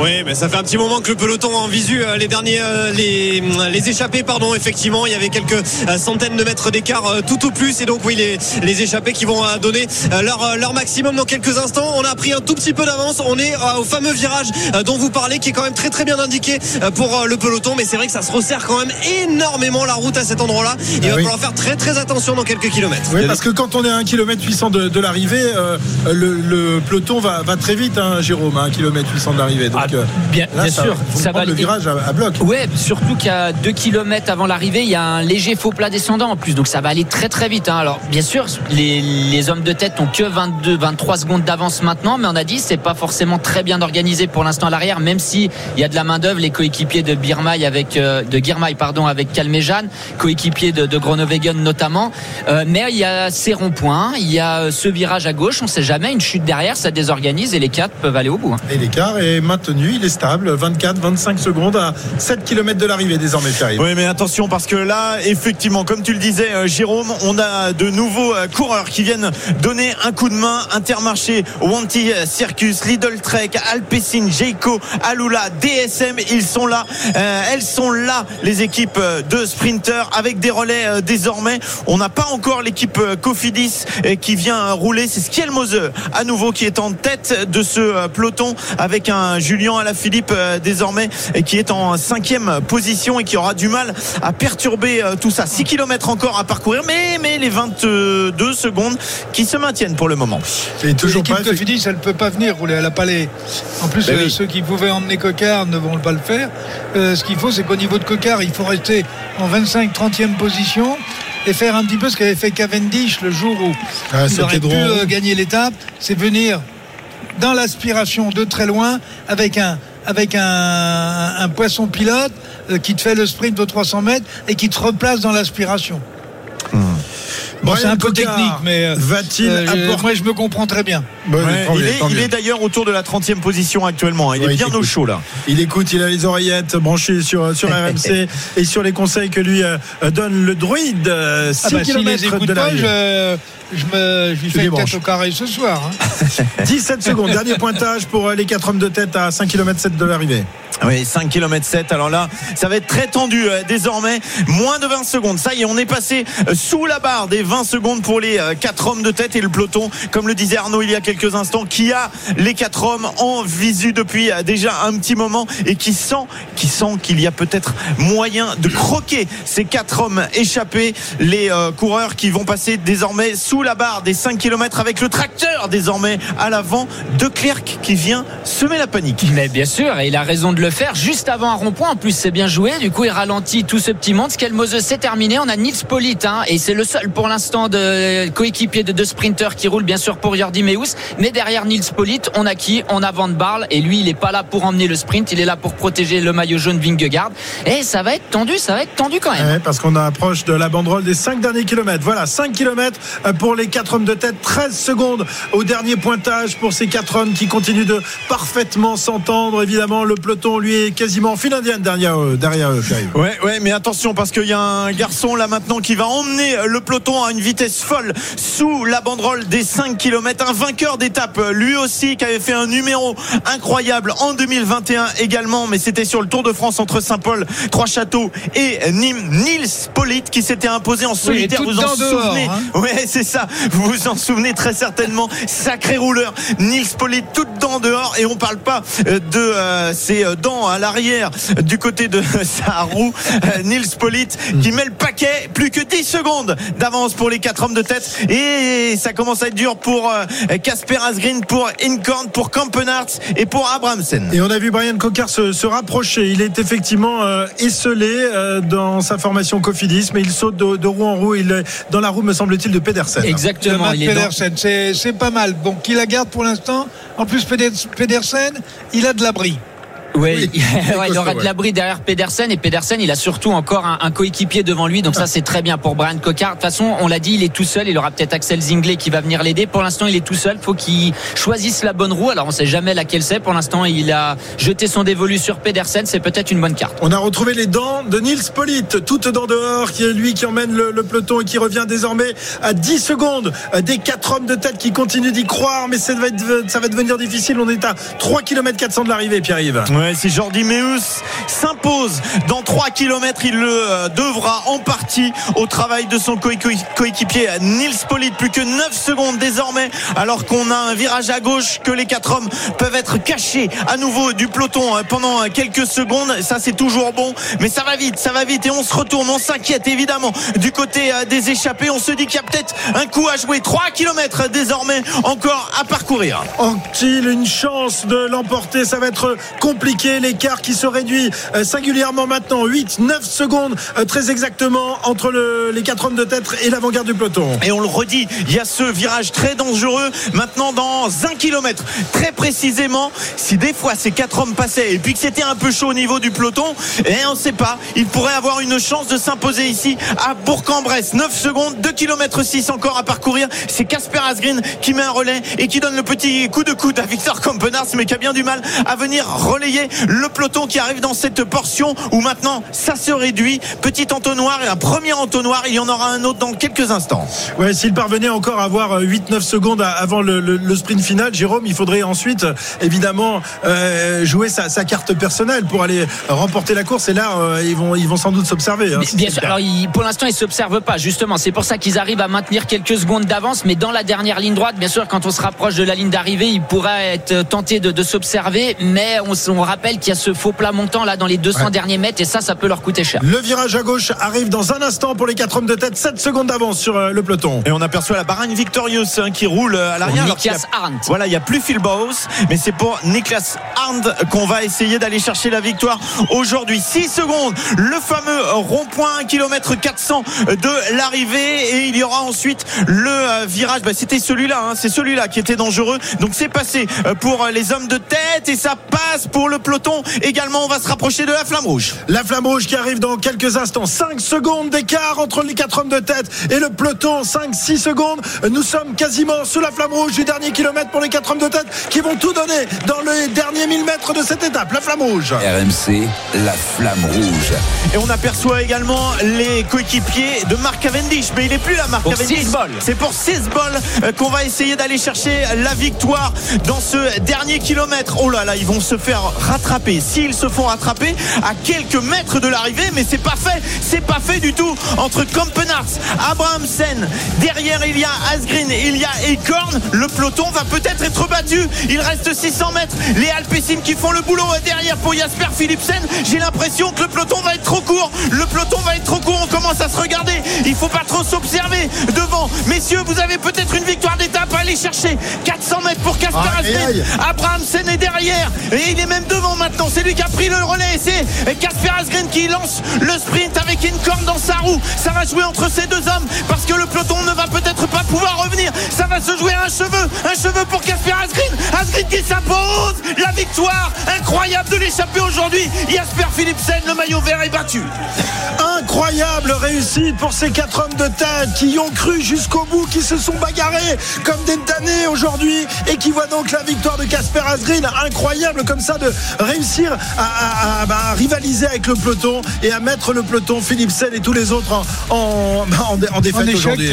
Oui, mais ça fait un petit moment que le peloton en visu, les derniers, les, les échappés, pardon, effectivement, il y avait quelques centaines de mètres d'écart tout au plus, et donc oui, les, les échappés qui vont donner leur, leur maximum dans quelques instants. On a pris un tout petit peu d'avance, on est au fameux virage euh, dont vous parlez, qui est quand même très très bien indiqué euh, pour euh, le peloton, mais c'est vrai que ça se resserre quand même énormément la route à cet endroit-là. Il Ah va oui. falloir faire très très attention dans quelques kilomètres. Oui, parce que quand on est à 1 km 800 de, de l'arrivée, euh, le, le peloton va, va très vite, hein, Jérôme, à 1 km 800 de l'arrivée. Donc, Ah, bien, là, bien ça, sûr, faut ça va le virage à, à bloc. Ouais, surtout qu'il y a 2 km avant l'arrivée, il y a un léger faux plat descendant en plus, donc ça va aller très très vite. hein. Alors bien sûr, les, les hommes de tête ont que 22, 23 secondes d'avance maintenant, mais on a dit c'est pas forcément très bien organisé pour l'instant à l'arrière, même si il y a de la main d'œuvre, les coéquipiers de Birmaï avec euh, de Girmay pardon avec Calmejan, coéquipiers de, de notamment. Euh, mais il y a ces ronds-points, il y a euh, ce virage à gauche, on sait jamais, une chute derrière, ça désorganise et les quatre peuvent aller au bout. hein. Et l'écart est maintenu, il est stable, 24-25 secondes à 7 km de l'arrivée désormais. Oui, mais attention parce que là, effectivement, comme tu le disais, Jérôme, on a de nouveaux coureurs qui viennent donner un coup de main. Intermarché, Wanty Circus, Lidl Trek, Alpecin, Jayco, Alula, DSM, ils sont là. Euh, elles sont là, les équipes euh, de sprinters avec des relais euh, désormais. On n'a pas encore l'équipe Cofidis qui vient rouler. C'est Skielmose à nouveau qui est en tête de ce peloton avec un Julien Alaphilippe désormais et qui est en cinquième position et qui aura du mal à perturber tout ça. 6 km encore à parcourir, mais, mais les 22 secondes qui se maintiennent pour le moment. Et toujours L'équipe pas. de Fidis, elle ne peut pas venir rouler. Elle a pas les. En plus, Ben euh, oui. ceux qui pouvaient emmener Cocard ne vont pas le faire. Euh, ce qu'il faut, c'est qu'au niveau de Cocard, il faut rester en 25-30e position et faire un petit peu ce qu'avait fait Cavendish le jour où Ah, il aurait pu drôle. euh, gagner l'étape, c'est venir dans l'aspiration de très loin avec un avec un, un poisson pilote qui te fait le sprint aux 300 mètres et qui te replace dans l'aspiration. Bon, c'est Brian un peu technique, mais euh, va-t-il euh, moi je me comprends très bien. Bon, Ouais, tant il est, il d'ailleurs autour de la 30e position actuellement. Il Ouais, est il bien au chaud là. Il écoute, il a les oreillettes branchées sur, sur (laughs) RMC et sur les conseils que lui euh, donne le druide. euh, 6 Ah bah, les km écoute de pas, l'arrivée. je, je me, je lui Tu fais débranches. tête au carré ce soir. hein. (laughs) (laughs) 17 secondes, dernier pointage pour les 4 hommes de tête à 5 km 7 de l'arrivée. Oui, 5 km 7. Alors là, ça va être très tendu euh, désormais. Moins de 20 secondes. Ça y est, on est passé euh, sous la barre des 20 secondes pour les 4 hommes de tête et le peloton, comme le disait Arnaud il y a quelques instants, qui a les 4 hommes en visu depuis euh, déjà un petit moment et qui sent, qui sent qu'il y a peut-être moyen de croquer ces 4 hommes échappés. Les euh, coureurs qui vont passer désormais sous la barre des 5 km avec le tracteur désormais à l'avant de Clerc qui vient semer la panique. Mais bien sûr, il a raison de le faire juste avant un rond-point. En plus, c'est bien joué. Du coup, il ralentit tout ce petit monde. Skelmose, c'est terminé. On a Nils Polit, hein, et c'est le seul pour l'instant de coéquipier de deux sprinters qui roule bien sûr pour Jordi Meus. Mais derrière Nils Polit, on a qui? On a Van Barle, et lui, il est pas là pour emmener le sprint. Il est là pour protéger le maillot jaune Vingegaard. Et ça va être tendu, ça va être tendu quand même. Parce qu'on approche de la banderole des 5 derniers kilomètres. Voilà, 5 kilomètres euh, pour les 4 hommes de tête. 13 secondes au dernier pointage pour ces 4 hommes qui continuent de parfaitement s'entendre. Évidemment, le peloton, lui, est quasiment en file indienne derrière eux. Derrière eux Pierre-Yves. Ouais, ouais, mais attention parce qu'il y a un garçon là maintenant qui va emmener le peloton à une vitesse folle sous la banderole des 5 km. Un vainqueur d'étape, lui aussi, qui avait fait un numéro incroyable en 2021 également, mais c'était sur le Tour de France entre Saint-Paul, Trois-Châteaux et Nîmes. Nils Polit qui s'était imposé en solitaire. vous en dedans dehors, souvenez hein. Ouais, (laughs) c'est ça. Vous vous en souvenez très certainement. Sacré rouleur. Nils Polit tout dents dehors et on parle pas euh, de euh, ses dents à l'arrière du côté de (laughs) sa roue. Euh, Nils Polit qui met le paquet. Plus que 10 secondes d'avance pour les quatre hommes de tête et ça commence à être dur pour euh, Casper Asgreen, pour Incorn, pour Kampenhardt et pour Abramsen. Et on a vu Brian Cocard se, se rapprocher. Il est effectivement euh, esselé euh, dans sa formation Cofidis, mais il saute de, de roue en roue. Il est dans la roue, me semble-t-il, de Pedersen. Exactement. Il est Pedersen, c'est pas mal. Bon, qui la garde pour l'instant? En plus, Peder- Pedersen, il a de l'abri. Ouais, Oui, (laughs) ouais, il aura de l'abri derrière Pedersen et Pedersen il a surtout encore un, un coéquipier devant lui donc ça c'est très bien pour Brian Cocard. De toute façon on l'a dit il est tout seul, il aura peut-être Axel Zinglet qui va venir l'aider. Pour l'instant il est tout seul, faut qu'il choisisse la bonne roue. Alors on sait jamais laquelle c'est. Pour l'instant il a jeté son dévolu sur Pedersen, c'est peut-être une bonne carte. On a retrouvé les dents de Nils Polit, toutes dents dehors, qui est lui qui emmène le, le peloton et qui revient désormais à 10 secondes des quatre hommes de tête qui continuent d'y croire, mais ça va, être- ça va devenir difficile. On est à 3 km 400 de l'arrivée, Pierre-Yves. Si Jordi Meus s'impose dans 3 km, il le euh, devra en partie au travail de son coéqui- coéquipier Nils Polit. Plus que 9 secondes désormais, alors qu'on a un virage à gauche, que les quatre hommes peuvent être cachés à nouveau du peloton euh, pendant euh, quelques secondes. Ça, c'est toujours bon, mais ça va vite, ça va vite et on se retourne, on s'inquiète évidemment du côté euh, des échappés. On se dit qu'il y a peut-être un coup à jouer. 3 km désormais encore à parcourir. Ont-ils une chance de l'emporter? Ça va être compliqué. L'écart qui se réduit euh, singulièrement maintenant. 8, 9 secondes euh, très exactement entre le- les quatre hommes de tête et l'avant-garde du peloton. Et on le redit, il y a ce virage très dangereux maintenant dans un kilomètre. Très précisément, si des fois ces quatre hommes passaient et puis que c'était un peu chaud au niveau du peloton, et on ne sait pas, il pourrait avoir une chance de s'imposer ici à Bourg-en-Bresse. 9 secondes, 2 km 6 encore à parcourir. C'est Casper Asgreen qui met un relais et qui donne le petit coup de coude à Victor Kampenarts, mais qui a bien du mal à venir relayer le peloton qui arrive dans cette portion où maintenant ça se réduit. Petit entonnoir et un premier entonnoir, il y en aura un autre dans quelques instants. Ouais, s'il parvenait encore à avoir 8-9 secondes à- avant le, le- le sprint final, Jérôme, il faudrait ensuite euh, évidemment euh, jouer sa, sa carte personnelle pour aller remporter la course. Et là, euh, ils vont, ils vont sans doute s'observer. hein, Bien- si Bien c'est sûr. Alors, il- pour l'instant, ils s'observent pas. Justement, c'est pour ça qu'ils arrivent à maintenir quelques secondes d'avance. Mais dans la dernière ligne droite, bien sûr, quand on se rapproche de la ligne d'arrivée, ils pourraient être tentés de, de s'observer. Mais on, on rappelle qu'il y a ce faux plat montant là dans les 200 Ouais. derniers mètres et ça, ça peut leur coûter cher. Le virage à gauche arrive dans un instant pour les 4 hommes de tête. 7 secondes d'avance sur euh, le peloton. Et on aperçoit la Bahrain Victorious hein, qui roule à l'arrière. Nikias Arndt. Voilà, il n'y a plus Phil Bowes, mais c'est pour Niklas Arndt qu'on va essayer d'aller chercher la victoire aujourd'hui. 6 secondes, le fameux rond-point, 1 km 400 de l'arrivée. Et il y aura ensuite le euh, virage. Bah, C'était celui-là, hein, c'est celui-là qui était dangereux. Donc c'est passé euh, pour euh, les hommes de tête et ça passe pour le peloton. Également, on va se rapprocher de la flamme rouge. La flamme rouge qui arrive dans quelques instants. 5 secondes d'écart entre les 4 hommes de tête et le peloton. 5-6 secondes. Nous sommes quasiment sous la flamme rouge du dernier kilomètre pour les 4 hommes de tête qui vont tout donner dans les derniers 1000 mètres de cette étape. La flamme rouge. RMC, la flamme rouge. Et on aperçoit également les coéquipiers de Mark Cavendish. Mais il n'est plus là, Mark Pour Cavendish. six balles. C'est pour 6 balles euh, qu'on va essayer d'aller chercher la victoire dans ce dernier kilomètre. Oh là là, ils vont se faire rattraper. S'ils se font rattraper à quelques mètres de l'arrivée, mais c'est pas fait. C'est pas fait du tout entre Kampenarts, Abrahamsen. Derrière, il y a Asgreen, il y a Ekorn. Le peloton va peut-être être battu. Il reste 600 mètres. Les Alpecin qui font le boulot derrière pour Jasper Philipsen. J'ai l'impression que le peloton va être trop court. Le peloton va être trop court. On commence à se regarder. Il faut pas trop s'observer devant. Messieurs, vous avez peut-être une victoire d'étape à aller chercher. 400 mètres pour Casper Asgreen. Abrahamsen est derrière. Et il est même devant maintenant. C'est lui qui a pris le relais. C'est Casper Asgreen qui lance le sprint avec une corne dans sa roue. Ça va jouer entre ces deux hommes parce que le peloton ne va peut-être pas pouvoir revenir. Ça va se jouer à un cheveu. Un cheveu pour Casper Asgreen. Asgreen qui s'impose. La victoire incroyable de l'échapper aujourd'hui. Jasper Philipsen, le maillot vert est battu. Incroyable réussite pour ces quatre hommes de tête qui y ont cru jusqu'au bout, qui se sont bagarrés comme des damnés aujourd'hui et qui voient donc la victoire de Casper Asgreen. Incroyable comme ça de réussir à, à- à, bah, rivaliser avec le peloton et à mettre le peloton Philipsen et tous les autres en, en, bah, en en défaite aujourd'hui.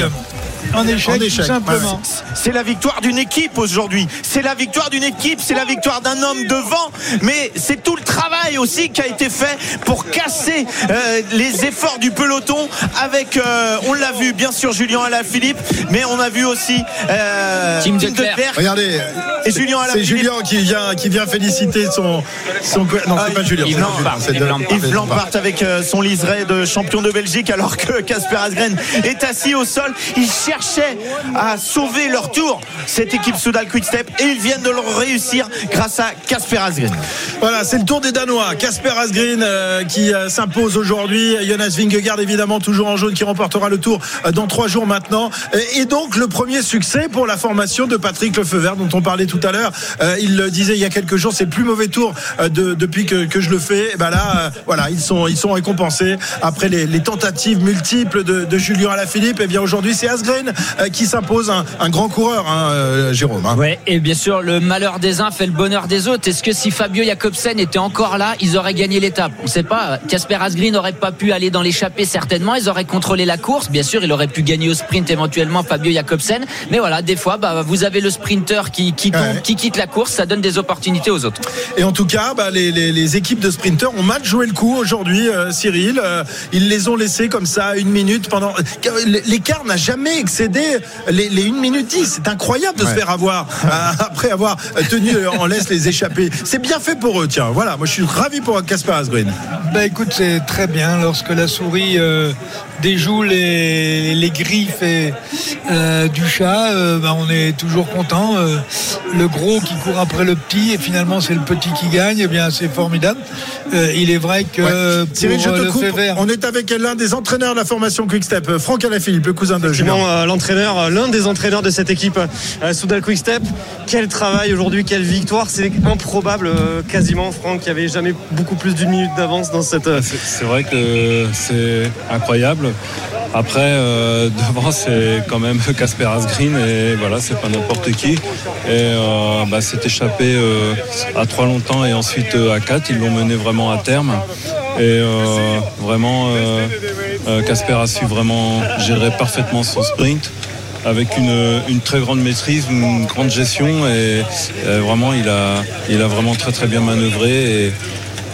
En échec, En échec, tout simplement. C'est la victoire d'une équipe aujourd'hui. C'est la victoire d'une équipe, c'est la victoire d'un homme devant. Mais c'est tout le travail aussi qui a été fait pour casser euh, les efforts du peloton avec, euh, on l'a vu, bien sûr, Julien Alaphilippe, mais on a vu aussi euh, Tim Declercq. Regardez, Et Julien c'est. Julien qui vient, qui vient féliciter son. son non, c'est Ah, pas Julien. Yves c'est pas Julien, Yves Lampard avec euh, son liseré de champion de Belgique alors que Casper Asgreen est assis au sol. Cherchaient à sauver leur tour, cette équipe Soudal Quickstep, et ils viennent de le réussir grâce à Casper Asgreen. Voilà, c'est le tour des Danois. Casper Asgreen euh, qui euh, s'impose aujourd'hui. Jonas Vingegaard évidemment toujours en jaune qui remportera le tour euh, dans trois jours maintenant. Et, donc le premier succès pour la formation de Patrick Lefeuvert dont on parlait tout à l'heure. Il le disait il y a quelques jours, c'est le plus mauvais tour de- depuis que, je le fais. Et ben là, voilà, ils sont ils sont récompensés après les, tentatives multiples de, de Julien Alaphilippe. Et bien aujourd'hui, c'est Asgreen euh, qui s'impose un, un grand coureur, hein, euh, Jérôme. hein. Ouais, et bien sûr, le malheur des uns fait le bonheur des autres. Est-ce que si Fabio Jacobsen était encore là, ils auraient gagné l'étape? On ne sait pas. Casper Asgreen n'aurait pas pu aller dans l'échappée certainement. Ils auraient contrôlé la course. Bien sûr, il aurait pu gagner au sprint éventuellement Fabio Jacobsen. Mais voilà, des fois, bah, vous avez le sprinter qui, qui, compte, Ouais. qui quitte la course. Ça donne des opportunités aux autres. Et en tout cas, bah, les, les- les équipes de sprinteurs ont mal joué le coup aujourd'hui, euh, Cyril. Euh, ils les ont laissés comme ça une minute pendant. L'écart n'a jamais les, les 1 minute 10. C'est incroyable de se faire avoir (laughs) euh, après avoir tenu en laisse les échapper. C'est bien fait pour eux, tiens. Voilà, moi je suis ravi pour Casper Asgreen. Bah écoute, c'est très bien lorsque la souris euh, déjoue les, les griffes et, euh, du chat. euh, bah, on est toujours content. euh, le gros qui court après le petit et finalement c'est le petit qui gagne. Eh bien, c'est formidable. Euh, il est vrai que Ouais. pour Cyril, je te le coupe. vert. On est avec l'un des entraîneurs de la formation Quickstep, euh, Franck Alaphilippe, le cousin de Julien. L'entraîneur, l'un des entraîneurs de cette équipe euh, Soudal Quickstep. Quel travail aujourd'hui, quelle victoire. C'est improbable, euh, quasiment, Franck, qui avait jamais beaucoup plus d'une minute d'avance dans cette. euh, c'est vrai que c'est incroyable. Après, euh, (laughs) devant, c'est quand même (laughs) Casper Asgreen et voilà, c'est pas n'importe qui. Et euh, bah, c'est échappé euh, à trois longtemps et ensuite euh, à quatre. Ils l'ont mené vraiment à terme. Et vraiment, Casper a su vraiment gérer parfaitement son sprint avec une, très grande maîtrise, une grande gestion et, vraiment il a, il a vraiment très très bien manœuvré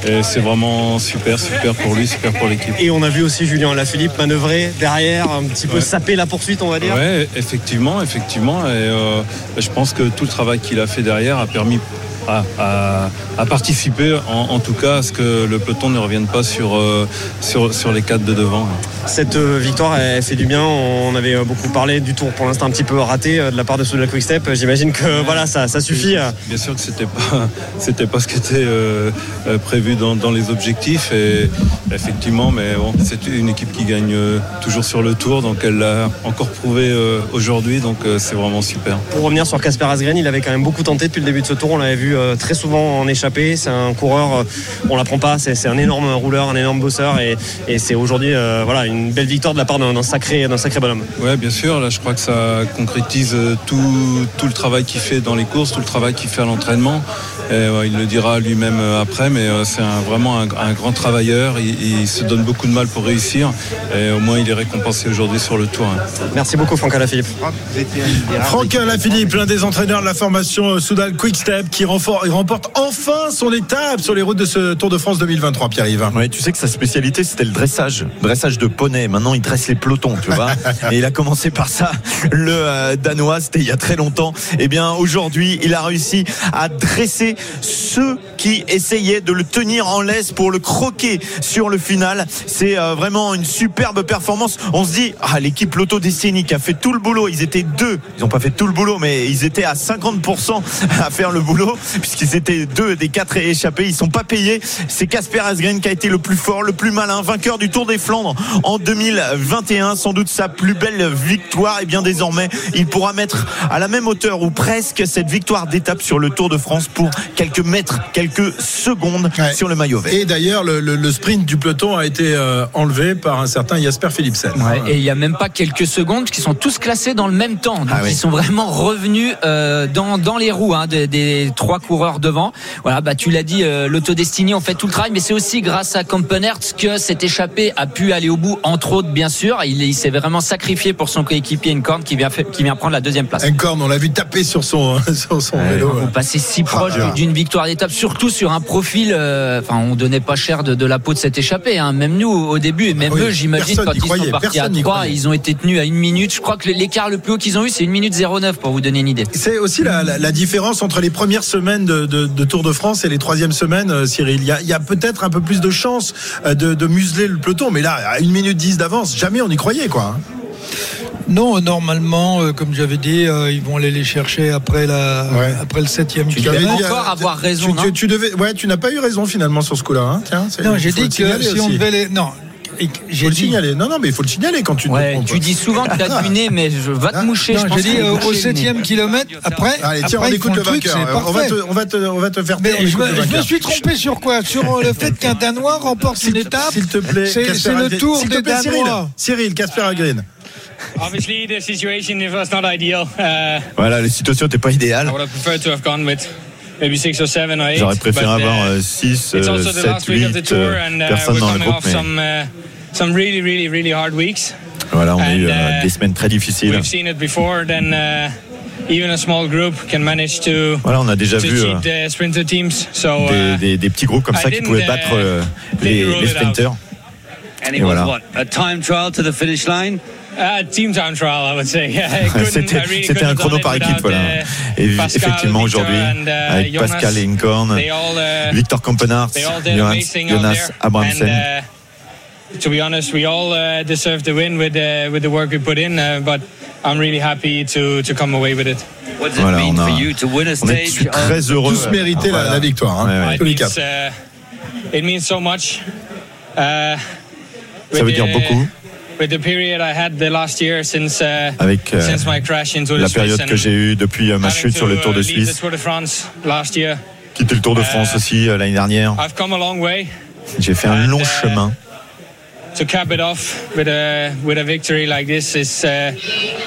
et c'est vraiment super, super pour lui, super pour l'équipe. Et on a vu aussi Julien Alaphilippe manœuvrer derrière, un petit peu Ouais. saper la poursuite, on va dire. Ouais, effectivement, effectivement. Et euh, je pense que tout le travail qu'il a fait derrière a permis à, à- à participer, en, en tout cas, à ce que le peloton ne revienne pas sur, euh, sur, sur les quatre de devant. Cette euh, victoire, elle fait du bien. On avait euh, beaucoup parlé du tour pour l'instant un petit peu raté de la part de Soudal Quick Step. J'imagine que voilà, ça, ça suffit. Bien sûr que c'était pas (laughs) c'était pas ce qui était euh, prévu dans, dans les objectifs et effectivement mais bon c'est une équipe qui gagne toujours sur le tour donc elle l'a encore prouvé aujourd'hui donc c'est vraiment super. Pour revenir sur Casper Asgren, il avait quand même beaucoup tenté depuis le début de ce tour. On l'avait vu euh, très souvent en échappée. C'est un coureur, euh, on l'apprend pas. C'est c'est un énorme rouleur, un énorme bosseur et, et c'est aujourd'hui euh, voilà une belle victoire de la part d'un d'un sacré d'un sacré bonhomme. Ouais bien sûr là je crois que ça concrétise tout, tout le travail qu'il fait dans les courses, tout le travail qu'il fait à l'entraînement. Et, ouais, il le dira lui-même après mais euh, c'est un- vraiment un, un grand travailleur. Il, il se donne beaucoup de mal pour réussir et au moins il est récompensé aujourd'hui sur le tour. hein. Merci beaucoup Franck Alaphilippe. Franck Lafilippe, l'un des entraîneurs de la formation Soudal Quick Step, qui renfor- il remporte enfin son étape sur les routes de ce Tour de France 2023, Pierre-Yves. Ouais, tu sais que sa spécialité c'était le dressage, dressage de poney. Maintenant il dresse les pelotons, tu vois. (laughs) Et il a commencé par ça, le euh, danois, c'était il y a très longtemps. Et bien aujourd'hui, il a réussi à dresser ceux qui essayaient de le tenir en laisse pour le croquer sur le final. C'est euh, vraiment une superbe performance. On se dit, ah l'équipe Lotto Destiny qui a fait tout le boulot. Ils étaient deux, ils n'ont pas fait tout le boulot, mais ils étaient à 50% à faire le boulot puisqu'ils étaient deux des quatre échappés. Ils sont pas payés. C'est Casper Asgren qui a été le plus fort, le plus malin, vainqueur du Tour des Flandres en 2021. Sans doute sa plus belle victoire. Et bien désormais, il pourra mettre à la même hauteur ou presque cette victoire d'étape sur le Tour de France pour quelques mètres, quelques secondes Ouais. sur le maillot vert. Et d'ailleurs, le, le- le sprint du peloton a été euh, enlevé par un certain Jasper Philipsen. Ouais, et il y a même pas quelques secondes qui sont tous classés dans le même temps. Donc Ah oui. ils sont vraiment revenus euh, dans, dans les roues hein, des, des trois coureurs devant. Voilà, bah tu l'as dit, euh, l'autodestiné on fait tout le travail, mais c'est aussi grâce à Kampenertz que cet échappé a pu aller au bout, entre autres bien sûr. Il, il s'est vraiment sacrifié pour son coéquipier Incorn qui vient, fait- qui vient prendre la deuxième place. Encorn, on l'a vu taper sur son, (laughs) sur son vélo. Vous passez si proche Ah, d'une victoire d'étape, surtout sur un profil. euh, Enfin, on donnait pas cher de, de la peau de cet échappé. Hein. Même nous au début, et même Ah oui, eux, j'imagine quand ils croyait, sont partis à personne n'y 3 croyait. ils ont été tenus à une minute. Je crois que l'écart le plus haut qu'ils ont eu, c'est une minute 09 pour vous donner une idée. C'est aussi la, la- la différence entre les premières semaines de, de- de Tour de France et les troisièmes semaines, euh, Cyril. Il y a, peut-être un peu plus de chance euh, de, de museler le peloton, mais là, à une minute 10 d'avance, jamais on y croyait, quoi. Non, normalement, euh, comme j'avais dit, euh, ils vont aller les chercher après, la, Ouais. après le septième Tu devais encore avoir raison, Tu, non tu- tu devais, ouais, tu n'as pas eu raison finalement sur ce coup-là. hein. Tiens, Non, j'ai dit que si on devait les. Non, j'ai faut le dit. signaler. Non, non, mais il faut le signaler quand tu te Ouais, trompes. tu dis souvent que t'as du nez, mais je va te moucher. Je pense j'ai dit euh, au septième kilomètre. Après, Allez, tiens, après on écoute le truc, vainqueur. On va, te, on, va te, on va te faire Mais je me, suis trompé sur quoi? Sur euh, le fait qu'un Danois remporte une étape? S'il te plaît, C'est- le tour te des. Danois. Cyril, Casper Agrin. Obviously, the situation was not ideal. Uh, Voilà, la situation n'était pas idéale. Maybe six or seven or eight. J'aurais préféré but, uh, avoir 6, it's also the 7, last week of the 8 tour, and uh, personnes dans le groupe. off Mais some uh, some really, really, really hard weeks. voilà, on a eu euh, uh, des semaines très difficiles. We've seen it before. Then uh, even a small group can manage to Voilà, on a déjà vu the sprinter teams. So des, uh, des- des petits groupes comme I ça qui pouvaient uh, battre euh, les, les sprinters. And Et it was voilà. what? A time trial to the finish line? Uh, team time trial, I would say. (laughs) Yeah, (laughs) C'était really un chrono it par équipe, voilà. uh, Et Pascal, effectivement Victor aujourd'hui, uh, avec Jonas, Pascal all, uh, Victor did Jonas. Abramsen. And, to be honest, we all uh, deserve the win with uh, with the work we put in. Uh, but I'm really happy to to come away with it. What does Voilà, it mean a- for you to win a On est stage? très heureux. Tous mérité la, Voilà. la victoire. hein. Ouais, ouais. It Tous les means, quatre. uh, it means so much. Uh, Ça veut dire the- beaucoup With the period I had the last year since uh, avec euh, since my crash into la the période que j'ai eue depuis euh, ma chute sur le to, Tour de uh, Suisse, year. quitter le Tour de France Euh, aussi euh, l'année dernière. I've come a long way. J'ai fait un long uh, chemin. To cap it off with a with a victory like this is. Uh,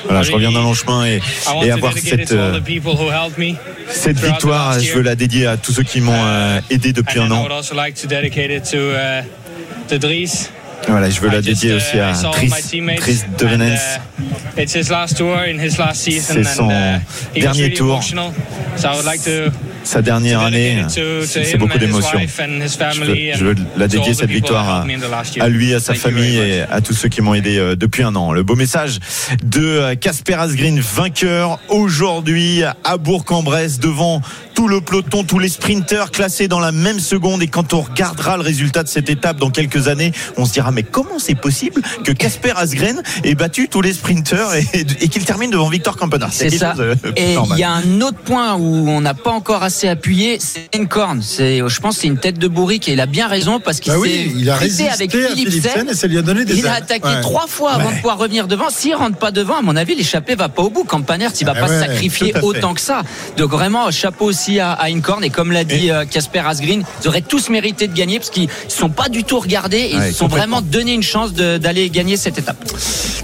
Voilà, je reviens d'un long chemin et, et avoir cette, euh, cette victoire, je veux la dédier à tous ceux qui m'ont euh, aidé depuis un an. Uh. Voilà, je veux la dédier uh, aussi à uh, it's his last tour in his last season, C'est son uh, dernier tour. Sa dernière année, c'est beaucoup d'émotions. Je veux, je la dédier cette victoire à, à lui, à sa famille et à tous ceux qui m'ont aidé euh, depuis un an. Le beau message de euh, Casper Asgreen, vainqueur aujourd'hui à Bourg-en-Bresse devant tout le peloton, tous les sprinters classés dans la même seconde. Et quand on regardera le résultat de cette étape dans quelques années, on se dira mais comment c'est possible que Casper Asgren ait battu tous les sprinters et, et qu'il termine devant Victor Campenaerts C'est ça. chose, euh, Et il y a un autre point où on n'a pas encore assez appuyé, c'est une corne. C'est, je pense, que c'est une tête de bourrique et il a bien raison parce qu'il Bah s'est oui, il a résisté avec à Philippe Philipsen Sen. et ça lui a donné des Il a attaqué Ouais. trois fois avant Ouais. de pouvoir revenir devant. S'il rentre pas devant, à mon avis, l'échappée va pas au bout. Campanert, il va Ah pas ouais, se sacrifier autant que ça. Donc vraiment, chapeau aussi à, à Incorn. Et comme l'a dit euh, Casper Asgreen, ils auraient tous mérité de gagner parce qu'ils sont pas du tout regardés. Ils Ouais, se sont vraiment donné une chance d'aller gagner cette étape.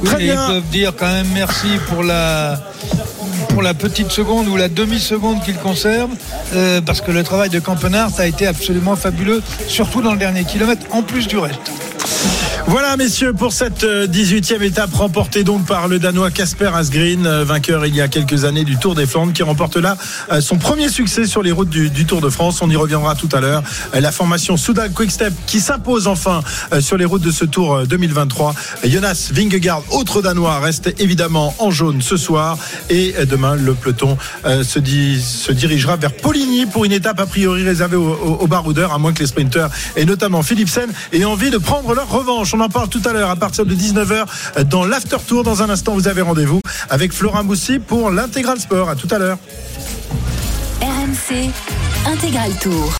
Très bien. Ils peuvent dire quand même merci pour la pour la petite seconde ou la demi-seconde qu'ils conservent, euh, parce que le travail de Campenard a été absolument fabuleux, surtout dans le dernier kilomètre, en plus du reste. Voilà, messieurs, pour cette euh, 18e étape remportée donc par le Danois Casper Asgreen, euh, vainqueur il y a quelques années du Tour des Flandres, qui remporte là euh, son premier succès sur les routes du, Tour de France. On y reviendra tout à l'heure. Euh, La formation Soudal Quickstep qui s'impose enfin euh, sur les routes de ce Tour euh, 2023. Euh, Jonas Vingegaard, autre Danois, reste évidemment en jaune ce soir. Et euh, demain, le peloton euh, se, dit- dirigera vers Poligny pour une étape a priori réservée aux baroudeurs, à moins que les sprinteurs, et notamment Philipsen, aient envie de prendre leur revanche. On en parle tout à l'heure à partir de 19h dans l'After Tour. Dans un instant, vous avez rendez-vous avec Florent Moussi pour l'Intégral Sport. À tout à l'heure. RMC Intégral Tour.